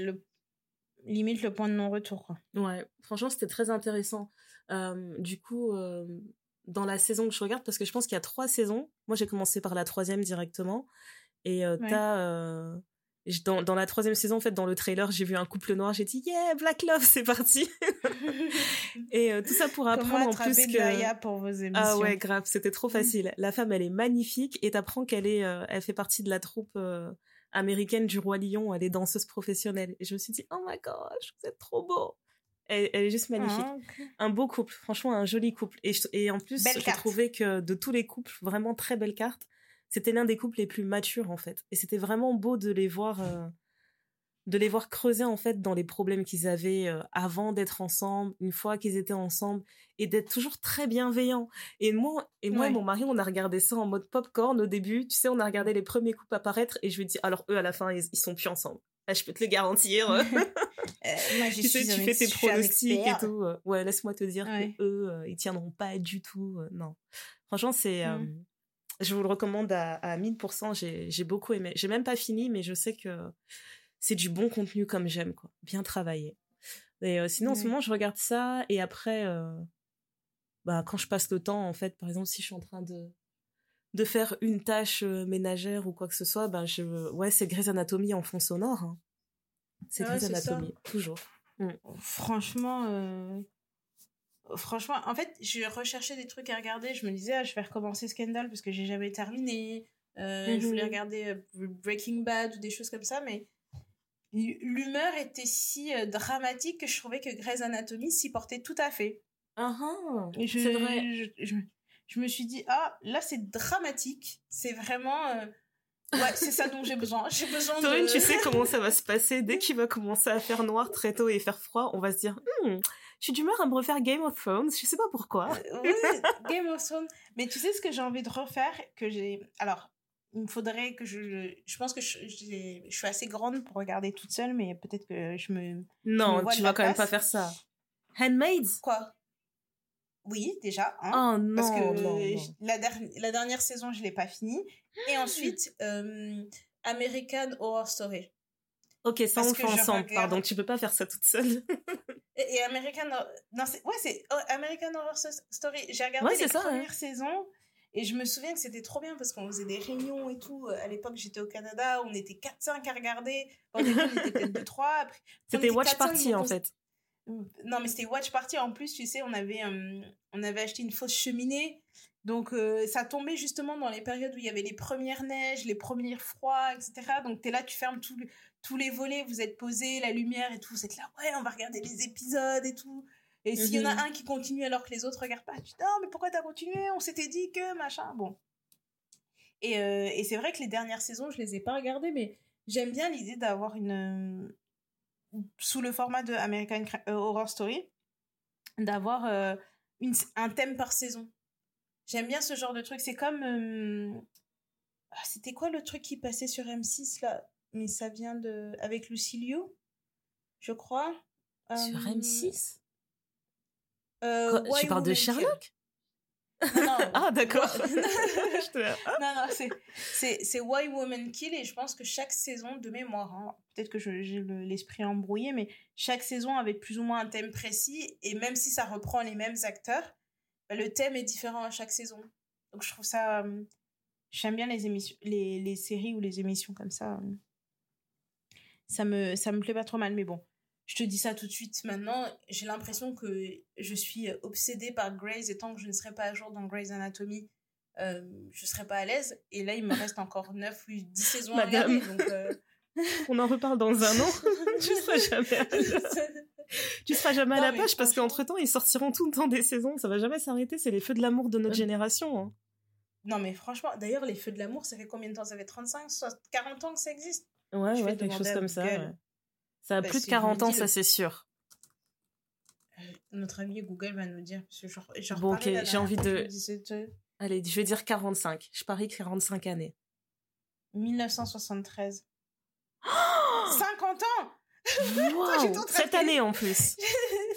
limite le point de non retour quoi. ouais. Franchement c'était très intéressant. Euh, du coup euh, dans la saison que je regarde parce que je pense qu'il y a trois saisons moi j'ai commencé par la troisième directement. Et euh, t'as dans, dans la troisième saison, en fait, dans le trailer, j'ai vu un couple noir, j'ai dit yeah, Black Love, c'est parti. et euh, tout ça pour apprendre en plus que pour vos émissions. ah ouais, grave, c'était trop facile. La femme, elle est magnifique et t'apprends qu'elle est, euh, elle fait partie de la troupe euh, américaine du roi lion. Elle est danseuse professionnelle. Et je me suis dit oh my gosh, vous êtes trop beau. Elle, est juste magnifique. Ah, un beau couple, franchement, un joli couple. Et, et en plus, j'ai trouvé que de tous les couples, vraiment très belle carte. C'était l'un des couples les plus matures, en fait. Et c'était vraiment beau de les voir. Euh, de les voir creuser en fait dans les problèmes qu'ils avaient euh, avant d'être ensemble, une fois qu'ils étaient ensemble, et d'être toujours très bienveillants. Et moi, et moi et mon mari, on a regardé ça en mode popcorn au début. Tu sais, on a regardé les premiers couples apparaître, et je lui dis, alors eux à la fin, ils, ils sont plus ensemble. Ah, je peux te le garantir. euh, moi, tu sais, tu fais tes pronostics et tout. Ouais, laisse-moi te dire que eux, ils tiendront pas du tout. non, franchement, c'est. Mmh. Je vous le recommande à, à 1000%. J'ai beaucoup aimé. J'ai même pas fini, mais je sais que c'est du bon contenu comme j'aime, quoi. Bien travaillé. Et euh, sinon, en ce moment, je regarde ça et après, euh, bah, quand je passe le temps, en fait, par exemple, si je suis en train de de faire une tâche euh, ménagère ou quoi que ce soit, bah, je, ouais, c'est Grey's Anatomy en fond sonore. Hein. C'est Grey's Anatomy, toujours. Mm. Franchement, franchement, en fait, je recherchais des trucs à regarder. Je me disais, ah, je vais recommencer Scandal parce que j'ai jamais terminé. Je voulais mhm. regarder Breaking Bad ou des choses comme ça, mais l'humeur était si euh, dramatique que je trouvais que Grey's Anatomy s'y portait tout à fait. Ah, ah c'est vrai. Je, me suis dit, ah, là, c'est dramatique. C'est vraiment... Euh, ouais, c'est ça dont j'ai besoin. J'ai besoin de... tu sais comment ça va se passer? Dès qu'il va commencer à faire noir très tôt et faire froid, on va se dire, hmm, je suis d'humeur à me refaire Game of Thrones. Je sais pas pourquoi. Euh, oui, Game of Thrones. Mais tu sais ce que j'ai envie de refaire que j'ai... Alors, il me faudrait que je je pense que je, je, suis assez grande pour regarder toute seule mais peut-être que je me non tu vas quand même pas faire ça Handmaids? Quoi? Oui déjà hein, oh non parce que La, la dernière saison je l'ai pas finie et ensuite euh, American Horror Story ok ça on fait ensemble pardon tu peux pas faire ça toute seule et, American non c'est ouais c'est oh, American Horror Story j'ai regardé les premières saisons et je me souviens que c'était trop bien parce qu'on faisait des réunions et tout. À l'époque, j'étais au Canada, on était 4-5 à regarder. Au début, on était peut-être 2-3. C'était watch party en fait. Non, mais c'était watch party. En plus, tu sais, on avait, euh, on avait acheté une fausse cheminée. Donc, euh, ça tombait justement dans les périodes où il y avait les premières neiges, les premiers froids, etc. Donc, tu es là, tu fermes tous les volets, vous êtes posés, la lumière et tout. Vous êtes là, ouais, on va regarder les épisodes et tout. Et s'il y en a mhm. un qui continue alors que les autres regardent pas, tu dis non, mais pourquoi t'as continué? On s'était dit que machin. Bon. Et, euh, et c'est vrai que les dernières saisons, je les ai pas regardées, mais j'aime bien l'idée d'avoir une. Euh, sous le format de American euh, Horror Story, d'avoir un thème par saison. J'aime bien ce genre de truc. C'est comme. Ah, c'était quoi le truc qui passait sur M6 là? Mais ça vient de. Avec Lucilio, je crois. Sur M6 euh, tu parles de Sherlock? Non, ah d'accord. non non, c'est c'est c'est Why Women Kill et je pense que chaque saison de mémoire, hein, peut-être que j'ai l'esprit embrouillé, mais chaque saison avait plus ou moins un thème précis et même si ça reprend les mêmes acteurs, bah, le thème est différent à chaque saison. Donc je trouve ça, euh, j'aime bien les émissions, les les séries ou les émissions comme ça. Euh, ça me ça me plaît pas trop mal, mais bon je te dis ça tout de suite maintenant, j'ai l'impression que je suis obsédée par Grey's et tant que je ne serai pas à jour dans Grey's Anatomy, euh, je ne serai pas à l'aise. Et là, il me reste encore 9 ou 10 saisons à regarder. Donc, euh, On en reparle dans un an. tu seras jamais à tu seras jamais à la page parce qu'entre temps, ils sortiront tout le temps des saisons. Ça va jamais s'arrêter. C'est les feux de l'amour de notre génération. Hein. Non, mais franchement, d'ailleurs, les feux de l'amour, ça fait combien de temps? Ça fait 35, 40 ans que ça existe Ouais, ouais, quelque chose comme ça. Ça a plus de 40 ans, ça c'est sûr. Euh, notre ami Google va nous dire. bon, ok, j'ai envie de. Allez, je vais dire 45. Je parie 45 années. 1973. 50 ans wow, Cette année en plus.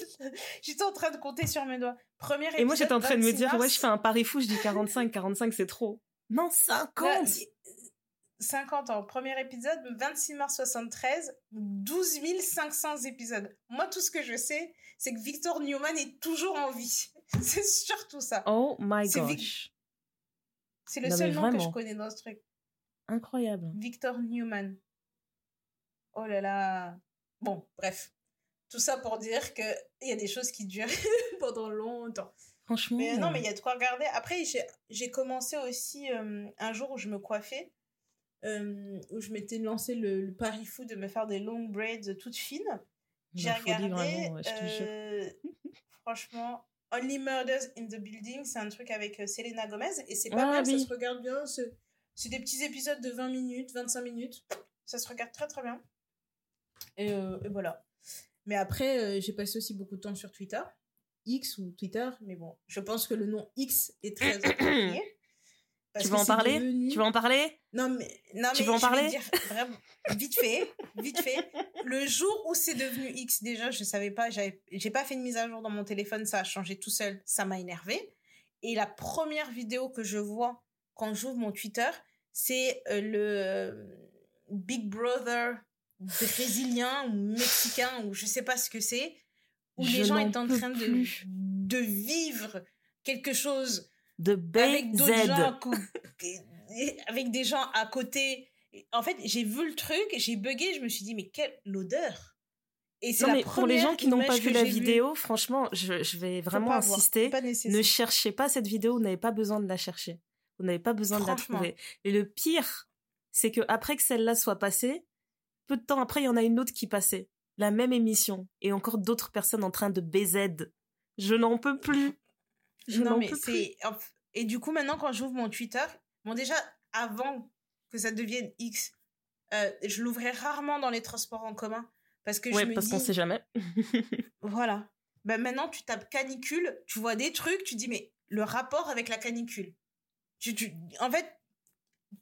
j'étais en train de compter sur mes doigts. Première Et moi j'étais en train de me dire, ouais, je fais un pari fou, je dis 45, 45 c'est trop. Non, 50 50 ans. Premier épisode, 26 mars 73, 12 500 épisodes. Moi, tout ce que je sais, c'est que Victor Newman est toujours en vie. c'est surtout ça. Oh my gosh. C'est le seul nom que je connais dans ce truc. Incroyable. Victor Newman. Oh là là. Bon, bref. Tout ça pour dire qu'il y a des choses qui durent pendant longtemps. Franchement. Mais non, mais il y a de quoi regarder. Après, j'ai commencé aussi euh, un jour où je me coiffais euh, où je m'étais lancé le, pari fou de me faire des long braids toutes fines. J'ai regardé. Euh, franchement, Only Murders in the Building, c'est un truc avec euh, Selena Gomez et c'est pas ah mal, ça se regarde bien. C'est des petits épisodes de 20 minutes, 25 minutes. Ça se regarde très très bien. Et, euh, voilà. Mais après, j'ai passé aussi beaucoup de temps sur Twitter. X ou Twitter, mais bon, je pense que le nom X est très approprié. Tu veux en parler? Tu veux en parler? Non mais non tu veux en parler? dire, vraiment, vite fait, vite fait. Le jour où c'est devenu X déjà, je savais pas, j'ai pas fait une mise à jour dans mon téléphone, ça a changé tout seul, ça m'a énervé. Et la première vidéo que je vois quand j'ouvre mon Twitter, c'est euh, le euh, Big Brother brésilien ou mexicain ou je sais pas ce que c'est où les gens étaient en train de, de vivre quelque chose de avec d'autres gens avec des gens à côté. En fait j'ai vu le truc j'ai bugué je me suis dit mais quelle odeur. Et c'est la pour les gens qui n'ont pas vu la vidéo franchement je, je, vais vraiment insister. ne cherchez pas cette vidéo vous n'avez pas besoin de la chercher. Vous n'avez pas besoin de la trouver. Et le pire c'est que après que celle-là soit passée peu de temps après il y en a une autre qui passait. La même émission. Et encore d'autres personnes en train de BZ. Je n'en peux plus. Je n'en peux plus. Et du coup, maintenant, quand j'ouvre mon Twitter, bon, déjà, avant que ça devienne X, euh, je l'ouvrais rarement dans les transports en commun. Parce que ouais, je me parce qu'on sait jamais. voilà. Ben maintenant, tu tapes canicule, tu vois des trucs, tu dis, mais le rapport avec la canicule. Tu, tu... En fait,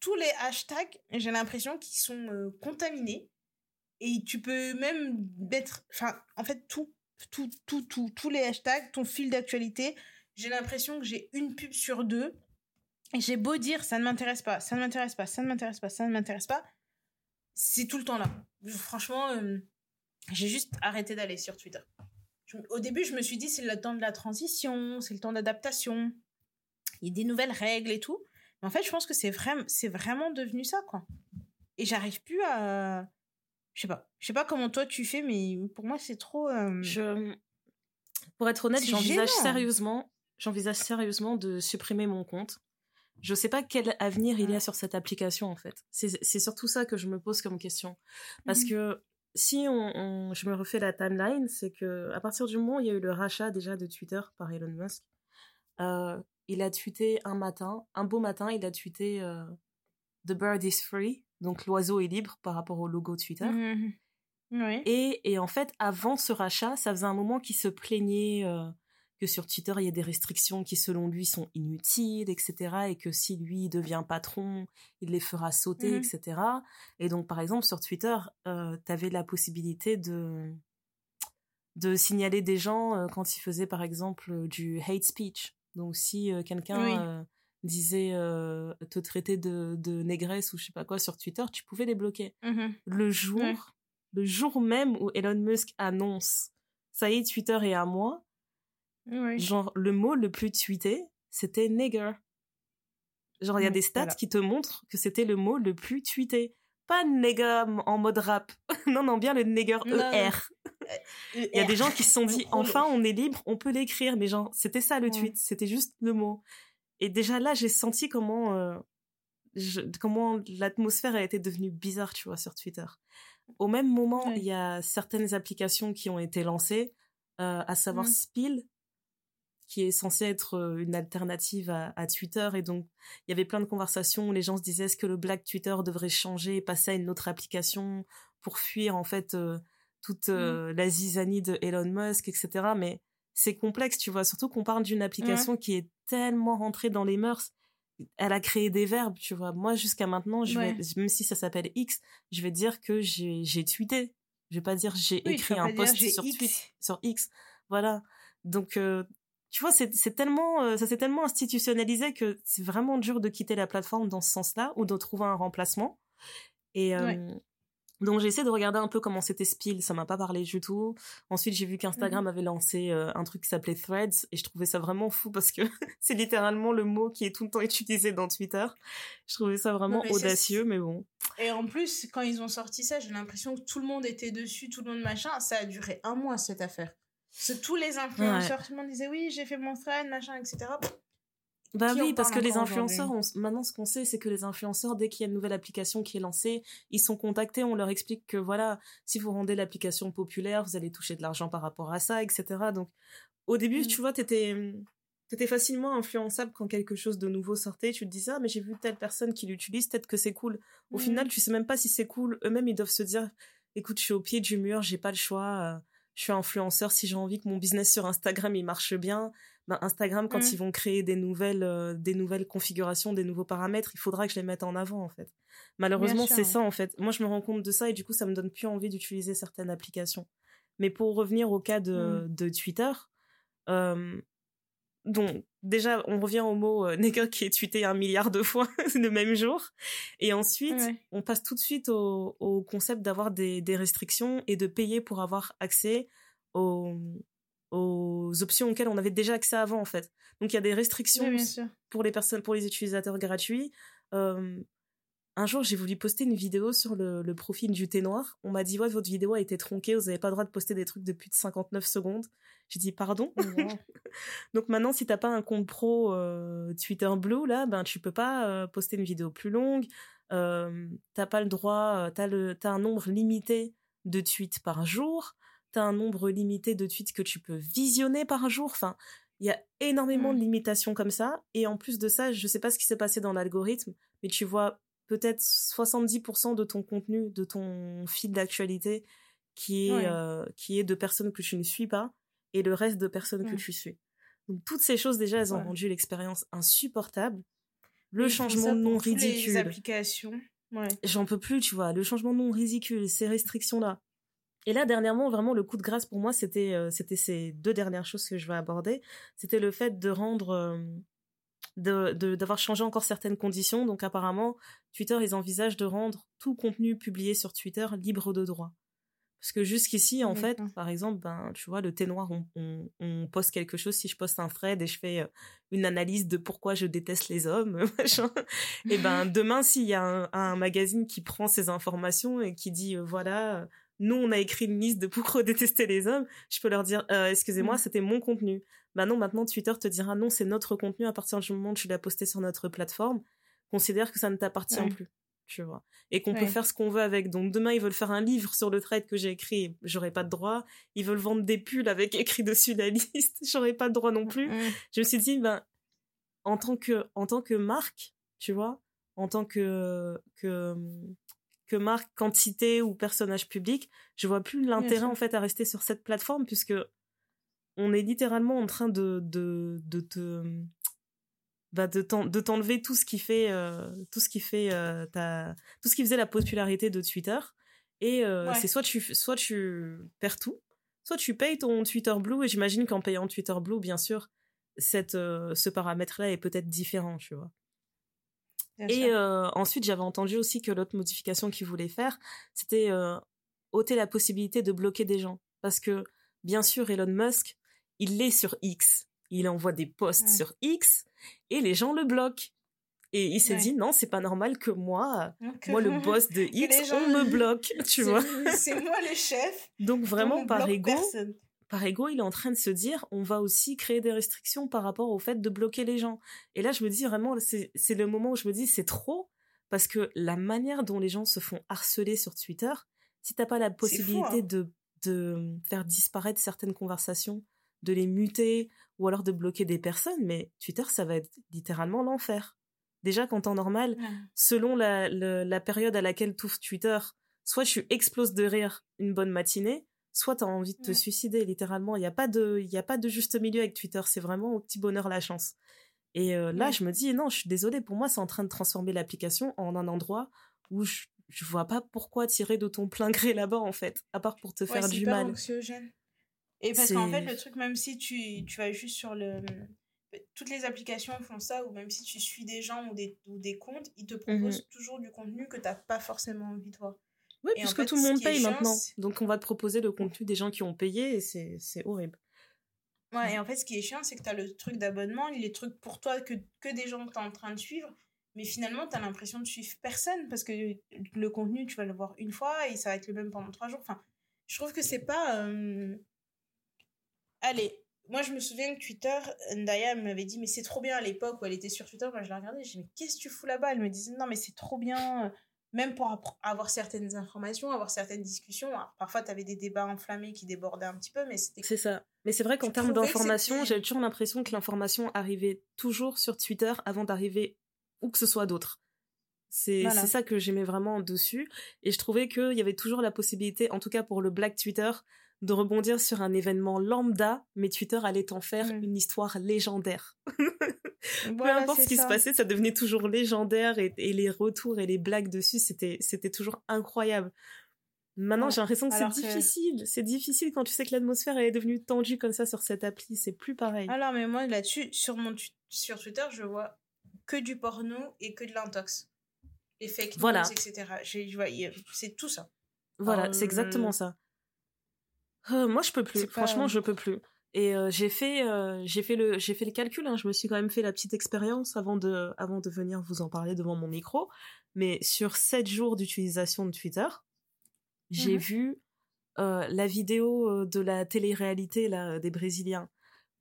tous les hashtags, j'ai l'impression qu'ils sont euh, contaminés et tu peux même mettre, enfin, en fait, tout, tout, tout, tout, tous les hashtags, ton fil d'actualité. J'ai l'impression que j'ai une pub sur deux. Et j'ai beau dire, ça ne m'intéresse pas, ça ne m'intéresse pas, ça ne m'intéresse pas, ça ne m'intéresse pas. C'est tout le temps là. Franchement, euh, j'ai juste arrêté d'aller sur Twitter. au début, je me suis dit, c'est le temps de la transition, c'est le temps d'adaptation. Il y a des nouvelles règles et tout. Mais en fait, je pense que c'est vraiment, c'est vraiment devenu ça, quoi. Et j'arrive plus à, je sais pas. Je sais pas comment toi tu fais, mais pour moi c'est trop. Euh, je... Pour être honnête, j'envisage sérieusement, j'envisage sérieusement de supprimer mon compte. Je sais pas quel avenir il y a sur cette application en fait. C'est surtout ça que je me pose comme question. Parce mmh que si on, je me refais la timeline, c'est que à partir du moment où il y a eu le rachat déjà de Twitter par Elon Musk, euh, il a tweeté un matin, un beau matin, il a tweeté euh, The bird is free, donc l'oiseau est libre par rapport au logo Twitter. Mmh et, et, en fait, avant ce rachat, ça faisait un moment qu'il se plaignait euh, que sur Twitter, il y a des restrictions qui, selon lui, sont inutiles, etc. Et que si lui devient patron, il les fera sauter, mmh etc. Et donc, par exemple, sur Twitter, euh, tu avais la possibilité de, de signaler des gens euh, quand ils faisaient, par exemple, du hate speech. Donc, si quelqu'un disait euh, te traiter de, de, négresse ou je sais pas quoi sur Twitter, tu pouvais les bloquer. Mmh le jour, le jour même où Elon Musk annonce ça y est, Twitter est à moi, genre le mot le plus tweeté, c'était nigger. Genre il y a des stats qui te montrent que c'était le mot le plus tweeté. Pas nigger en mode rap. non, non, bien le nigger ER. Il y a des gens qui se sont dit enfin on est libre, on peut l'écrire, mais genre c'était ça le tweet, c'était juste le mot. Et déjà là, j'ai senti comment, euh, comment l'atmosphère a été devenue bizarre, tu vois, sur Twitter. Au même moment, il y a certaines applications qui ont été lancées, euh, à savoir mmh. Spill, qui est censé être euh, une alternative à, Twitter. Et donc, il y avait plein de conversations où les gens se disaient est-ce que le Black Twitter devrait changer passer à une autre application pour fuir, en fait, toute mmh. la zizanie de Elon Musk, etc. Mais c'est complexe, tu vois, surtout qu'on parle d'une application qui est tellement rentrée dans les mœurs. Elle a créé des verbes, tu vois. Moi, jusqu'à maintenant, je vais, même si ça s'appelle X, je vais dire que j'ai, tweeté. Je vais pas dire j'ai écrit un post sur, X. sur X. Voilà. Donc, euh, tu vois, c'est, tellement, euh, ça s'est tellement institutionnalisé que c'est vraiment dur de quitter la plateforme dans ce sens-là ou de trouver un remplacement. Et, euh, donc j'ai essayé de regarder un peu comment c'était Spill, ça m'a pas parlé du tout. Ensuite j'ai vu qu'Instagram mhm. avait lancé euh, un truc qui s'appelait Threads et je trouvais ça vraiment fou parce que c'est littéralement le mot qui est tout le temps utilisé dans Twitter. Je trouvais ça vraiment audacieux mais bon. Et en plus quand ils ont sorti ça j'ai l'impression que tout le monde était dessus, tout le monde machin, ça a duré un mois cette affaire. Parce tous les influenceurs, tout le monde disait oui j'ai fait mon thread machin etc. Bah oui, parce que les influenceurs, maintenant ce qu'on sait, c'est que les influenceurs, dès qu'il y a une nouvelle application qui est lancée, ils sont contactés, on leur explique que voilà, si vous rendez l'application populaire, vous allez toucher de l'argent par rapport à ça, etc. Donc au début, mmh. tu vois, t'étais étais facilement influençable quand quelque chose de nouveau sortait. Tu te disais, ah, mais j'ai vu telle personne qui l'utilise, peut-être que c'est cool. Au mmh. final, tu sais même pas si c'est cool. Eux-mêmes, ils doivent se dire, écoute, je suis au pied du mur, j'ai pas le choix. Je suis influenceur. Si j'ai envie que mon business sur Instagram, il marche bien, ben Instagram, quand mmh. ils vont créer des nouvelles, euh, des nouvelles configurations, des nouveaux paramètres, il faudra que je les mette en avant, en fait. Malheureusement, c'est ça, en fait. Moi, je me rends compte de ça et du coup, ça me donne plus envie d'utiliser certaines applications. Mais pour revenir au cas de, de Twitter, euh, donc déjà on revient au mot euh, qui est tweeté un milliard de fois le même jour. Et ensuite on passe tout de suite au, au concept d'avoir des, des, restrictions et de payer pour avoir accès aux, aux options auxquelles on avait déjà accès avant en fait. Donc il y a des restrictions pour les personnes pour les utilisateurs gratuits. Euh, un jour, j'ai voulu poster une vidéo sur le, le profil du thé noir. On m'a dit, ouais, votre vidéo a été tronquée, vous n'avez pas le droit de poster des trucs de plus de 59 secondes. J'ai dit, pardon? Oh, Donc maintenant, si t'as pas un compte pro euh, Twitter Blue, là, ben, tu peux pas euh, poster une vidéo plus longue. Euh, t'as pas le droit, euh, t'as le, t'as un nombre limité de tweets par jour. T'as un nombre limité de tweets que tu peux visionner par jour. Enfin, il y a énormément de mmh. limitations comme ça. Et en plus de ça, je sais pas ce qui s'est passé dans l'algorithme, mais tu vois peut-être 70% de ton contenu, de ton fil d'actualité qui est euh, qui est de personnes que tu ne suis pas et le reste de personnes que tu suis. Donc toutes ces choses déjà elles ont rendu l'expérience insupportable. Le changement de nom ridicule. Les applications. J'en peux plus, tu vois, le changement de nom ridicule, ces restrictions là. Et là dernièrement vraiment le coup de grâce pour moi c'était euh, c'était ces deux dernières choses que je vais aborder, c'était le fait de rendre euh, de d'avoir changé encore certaines conditions. Donc apparemment, Twitter, ils envisagent de rendre tout contenu publié sur Twitter libre de droit. Parce que jusqu'ici, en fait, par exemple, ben, tu vois, le thé noir, on, on, poste quelque chose. Si je poste un thread et je fais euh, une analyse de pourquoi je déteste les hommes, machin, et ben, demain, s'il y a un, un, magazine qui prend ces informations et qui dit, euh, voilà, nous, on a écrit une liste de pourquoi détester les hommes, je peux leur dire, euh, excusez-moi, mm. c'était mon contenu. Bah non, maintenant Twitter te dira non, c'est notre contenu à partir du moment où tu l'as posté sur notre plateforme. Considère que ça ne t'appartient plus, tu vois. Et qu'on peut faire ce qu'on veut avec. Donc demain, ils veulent faire un livre sur le trade que j'ai écrit, j'aurai pas de droit. Ils veulent vendre des pulls avec écrit dessus la liste, j'aurai pas de droit non plus. Je me suis dit, ben, en tant que, en tant que marque, tu vois, en tant que, que, que marque, quantité ou personnage public, je vois plus l'intérêt en fait à rester sur cette plateforme puisque on est littéralement en train de, de, de te bah de t'enlever tout ce qui fait euh, tout ce qui fait euh, ta tout ce qui faisait la popularité de Twitter. Et euh, c'est soit tu soit tu perds tout soit tu payes ton Twitter Blue. Et j'imagine qu'en payant Twitter Blue bien sûr cette ce paramètre là est peut-être différent tu vois. Et ensuite j'avais entendu aussi que l'autre modification qu'ils voulaient faire c'était ôter la possibilité de bloquer des gens. Parce que bien sûr Elon Musk il est sur X. Il envoie des posts sur X et les gens le bloquent. Et il s'est dit non, c'est pas normal que moi, moi le boss de X, on me bloque, tu vois. C'est moi le chef. Donc vraiment par ego, par ego, il est en train de se dire on va aussi créer des restrictions par rapport au fait de bloquer les gens. Et là, je me dis vraiment, c'est le moment où je me dis c'est trop parce que la manière dont les gens se font harceler sur Twitter, si t'as pas la possibilité hein. de de faire disparaître certaines conversations de les muter ou alors de bloquer des personnes, mais Twitter, ça va être littéralement l'enfer. Déjà, qu'en temps normal, selon la, la, période à laquelle ouvres Twitter, soit tu exploses de rire une bonne matinée, soit tu as envie de te suicider, littéralement. Il n'y a, pas de, y a pas de juste milieu avec Twitter, c'est vraiment au petit bonheur la chance. Et euh, là, je me dis, non, je suis désolée, pour moi, c'est en train de transformer l'application en un endroit où je, je vois pas pourquoi tirer de ton plein gré là-bas, en fait, à part pour te faire du mal. Et parce qu'en fait, le truc, même si tu, tu vas juste sur le. Toutes les applications font ça, ou même si tu suis des gens ou des, ou des comptes, ils te proposent mmh toujours du contenu que tu n'as pas forcément envie de voir. Oui, puisque tout le monde paye maintenant. Donc on va te proposer le contenu des gens qui ont payé et c'est horrible. Ouais, et en fait, ce qui est chiant, c'est que tu as le truc d'abonnement, les trucs pour toi que, que des gens que tu es en train de suivre, mais finalement, tu as l'impression de suivre personne parce que le contenu, tu vas le voir une fois et ça va être le même pendant trois jours. Enfin, je trouve que c'est pas. Euh, allez, moi, je me souviens que Twitter, Ndaya m'avait dit, mais c'est trop bien à l'époque où elle était sur Twitter. Moi, je la regardais, je dis, mais qu'est-ce que tu fous là-bas? Elle me disait, non, mais c'est trop bien, même pour avoir certaines informations, avoir certaines discussions. parfois, tu avais des débats enflammés qui débordaient un petit peu, mais c'était. C'est ça. Mais c'est vrai qu'en termes d'information, j'ai toujours l'impression que l'information arrivait toujours sur Twitter avant d'arriver où que ce soit d'autre. C'est ça que j'aimais vraiment dessus. Et je trouvais qu'il y avait toujours la possibilité, en tout cas pour le Black Twitter, de rebondir sur un événement lambda, mais Twitter allait en faire mmh. une histoire légendaire. Peu importe ce qui se passait, ça devenait toujours légendaire et, les retours et les blagues dessus, c'était c'était toujours incroyable. Maintenant, j'ai l'impression que c'est difficile. C'est difficile quand tu sais que l'atmosphère est devenue tendue comme ça sur cette appli. C'est plus pareil. Alors, mais moi, là-dessus, sur, mon sur Twitter, je vois que du porno et que de l'intox. Les fake news, voilà. etc. C'est tout ça. Voilà, c'est exactement ça. Euh, moi, je peux plus. Franchement, je peux plus. Et euh, j'ai fait, euh, j'ai fait le, j'ai fait le calcul. Hein. Je me suis quand même fait la petite expérience avant de, avant de venir vous en parler devant mon micro. Mais sur 7 jours d'utilisation de Twitter, j'ai mmh vu la vidéo de la télé-réalité là des Brésiliens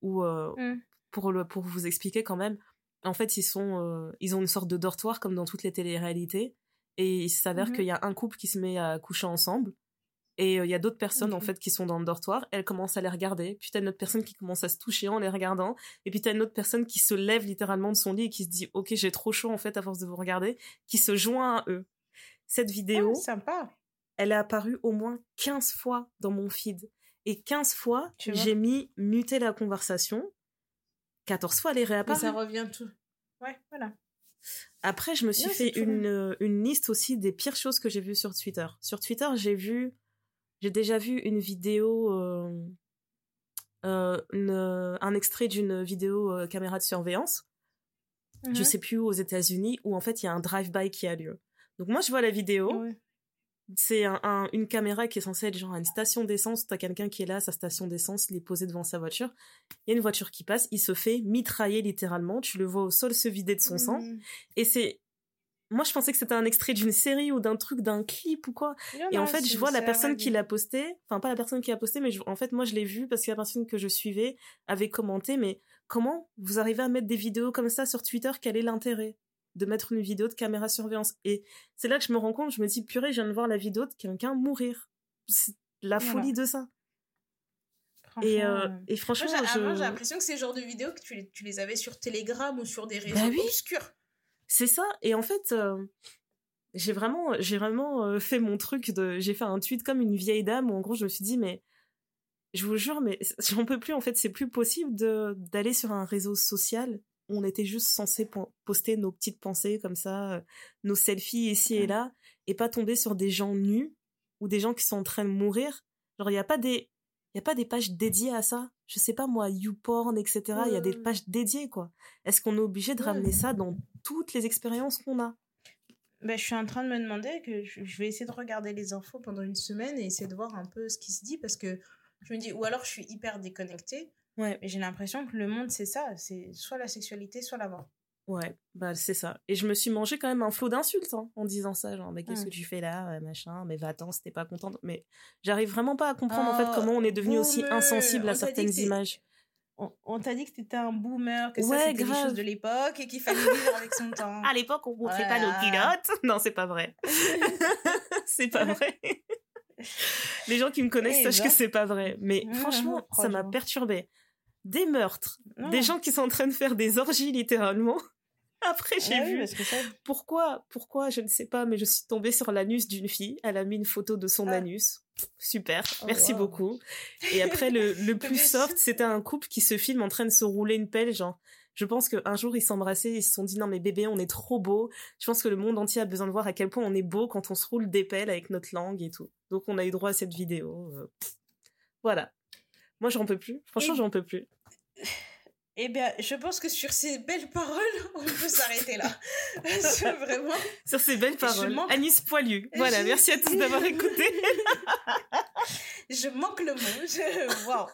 où, mmh. pour le, pour vous expliquer quand même, en fait, ils sont, ils ont une sorte de dortoir comme dans toutes les télé-réalités. Et il s'avère mmh qu'il y a un couple qui se met à coucher ensemble et il y a d'autres personnes, en fait, qui sont dans le dortoir. Elles commencent à les regarder. Puis t'as une autre personne qui commence à se toucher en les regardant. Et puis t'as une autre personne qui se lève littéralement de son lit et qui se dit, OK, j'ai trop chaud, en fait, à force de vous regarder, qui se joint à eux. Cette vidéo. Ah, sympa. Elle est apparue au moins 15 fois dans mon feed. Et 15 fois, j'ai mis muter la conversation. 14 fois, elle est réapparue. ça revient tout. Ouais, voilà. Après, je me suis fait une, une liste aussi des pires choses que j'ai vues sur Twitter. Sur Twitter, j'ai vu j'ai déjà vu une vidéo, euh, euh, un extrait d'une vidéo euh, caméra de surveillance. Je mhm. sais plus où aux États-Unis où en fait il y a un drive-by qui a lieu. Donc moi je vois la vidéo. C'est un, une caméra qui est censée être genre à une station d'essence. T'as quelqu'un qui est là, sa station d'essence, il est posé devant sa voiture. Il y a une voiture qui passe, il se fait mitrailler littéralement. Tu le vois au sol se vider de son sang. Mhm. Et c'est moi je pensais que c'était un extrait d'une série ou d'un truc d'un clip ou quoi. Et en fait je vois la personne qui l'a posté enfin pas la personne qui l'a posté mais en fait moi je l'ai vu parce que la personne que je suivais avait commenté mais comment vous arrivez à mettre des vidéos comme ça sur Twitter? Quel est l'intérêt de mettre une vidéo de caméra surveillance? Et c'est là que je me rends compte je me dis purée je viens de voir la vidéo de quelqu'un mourir. C'est la folie de ça. Et, euh, et, franchement, j'ai l'impression que ces genres de vidéos que tu les, tu les avais sur Telegram ou sur des réseaux bah obscurs. C'est ça. Et en fait, euh, j'ai vraiment, j'ai vraiment euh, fait mon truc de, j'ai fait un tweet comme une vieille dame où en gros je me suis dit mais je vous jure mais j'en peux plus en fait c'est plus possible de d'aller sur un réseau social où on était juste censé poster nos petites pensées comme ça, euh, nos selfies ici et là et pas tomber sur des gens nus ou des gens qui sont en train de mourir. Genre il y a pas des il y a pas des pages dédiées à ça je sais pas moi, YouPorn, etc. Il y a des pages dédiées, quoi. Est-ce qu'on est obligé de ramener ça dans toutes les expériences qu'on a ben, je suis en train de me demander que je vais essayer de regarder les infos pendant une semaine et essayer de voir un peu ce qui se dit parce que je me dis, ou alors je suis hyper déconnectée. Ouais. Mais j'ai l'impression que le monde, c'est ça. C'est soit la sexualité, soit la mort. Ouais, bah c'est ça. Et je me suis mangé quand même un flot d'insultes hein, en disant ça, genre mais qu'est-ce que tu fais là, machin, mais va-t'en, c'était pas contente. Mais j'arrive vraiment pas à comprendre en fait oh, comment on est devenu aussi insensible à certaines images. On, t'a dit que t'étais un boomer, que ça c'était des choses de l'époque et qu'il fallait vivre avec son temps. À l'époque, on montrait pas nos pilotes. Non, c'est pas vrai. c'est pas vrai. Les gens qui me connaissent eh sachent que ben. c'est pas vrai. Mais franchement, ça m'a perturbé. Des meurtres, des gens qui sont en train de faire des orgies littéralement. Après, j'ai ah vu. Pourquoi Pourquoi Je ne sais pas, mais je suis tombée sur l'anus d'une fille. Elle a mis une photo de son ah. anus. Super, oh, merci beaucoup. Et après, le, le plus soft, c'était un couple qui se filme en train de se rouler une pelle, genre. Je pense qu'un jour, ils s'embrassaient, ils se sont dit, non, mais bébé, on est trop beau. Je pense que le monde entier a besoin de voir à quel point on est beau quand on se roule des pelles avec notre langue et tout. Donc, on a eu droit à cette vidéo. Euh, voilà. Moi, j'en peux plus. Franchement, j'en peux plus. Eh bien, je pense que sur ces belles paroles, on peut s'arrêter là. vraiment. Sur ces belles paroles. Anis Poilu. Voilà, merci à tous d'avoir écouté. je manque le mot. Je... Waouh.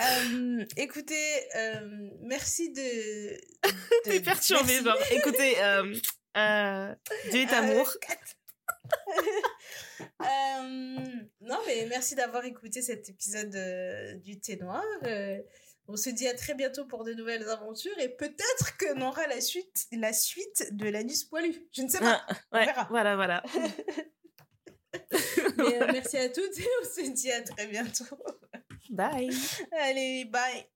Euh, écoutez, euh, merci de. de... T'es perturbée, genre. Écoutez, euh, Dieu est amour. Non, mais merci d'avoir écouté cet épisode du Thé Noir. on se dit à très bientôt pour de nouvelles aventures et peut-être que aura la suite, la suite de l'anus poilu. Je ne sais pas. Ah, on verra. Voilà, voilà. mais, merci à toutes et on se dit à très bientôt. Bye. Allez, bye.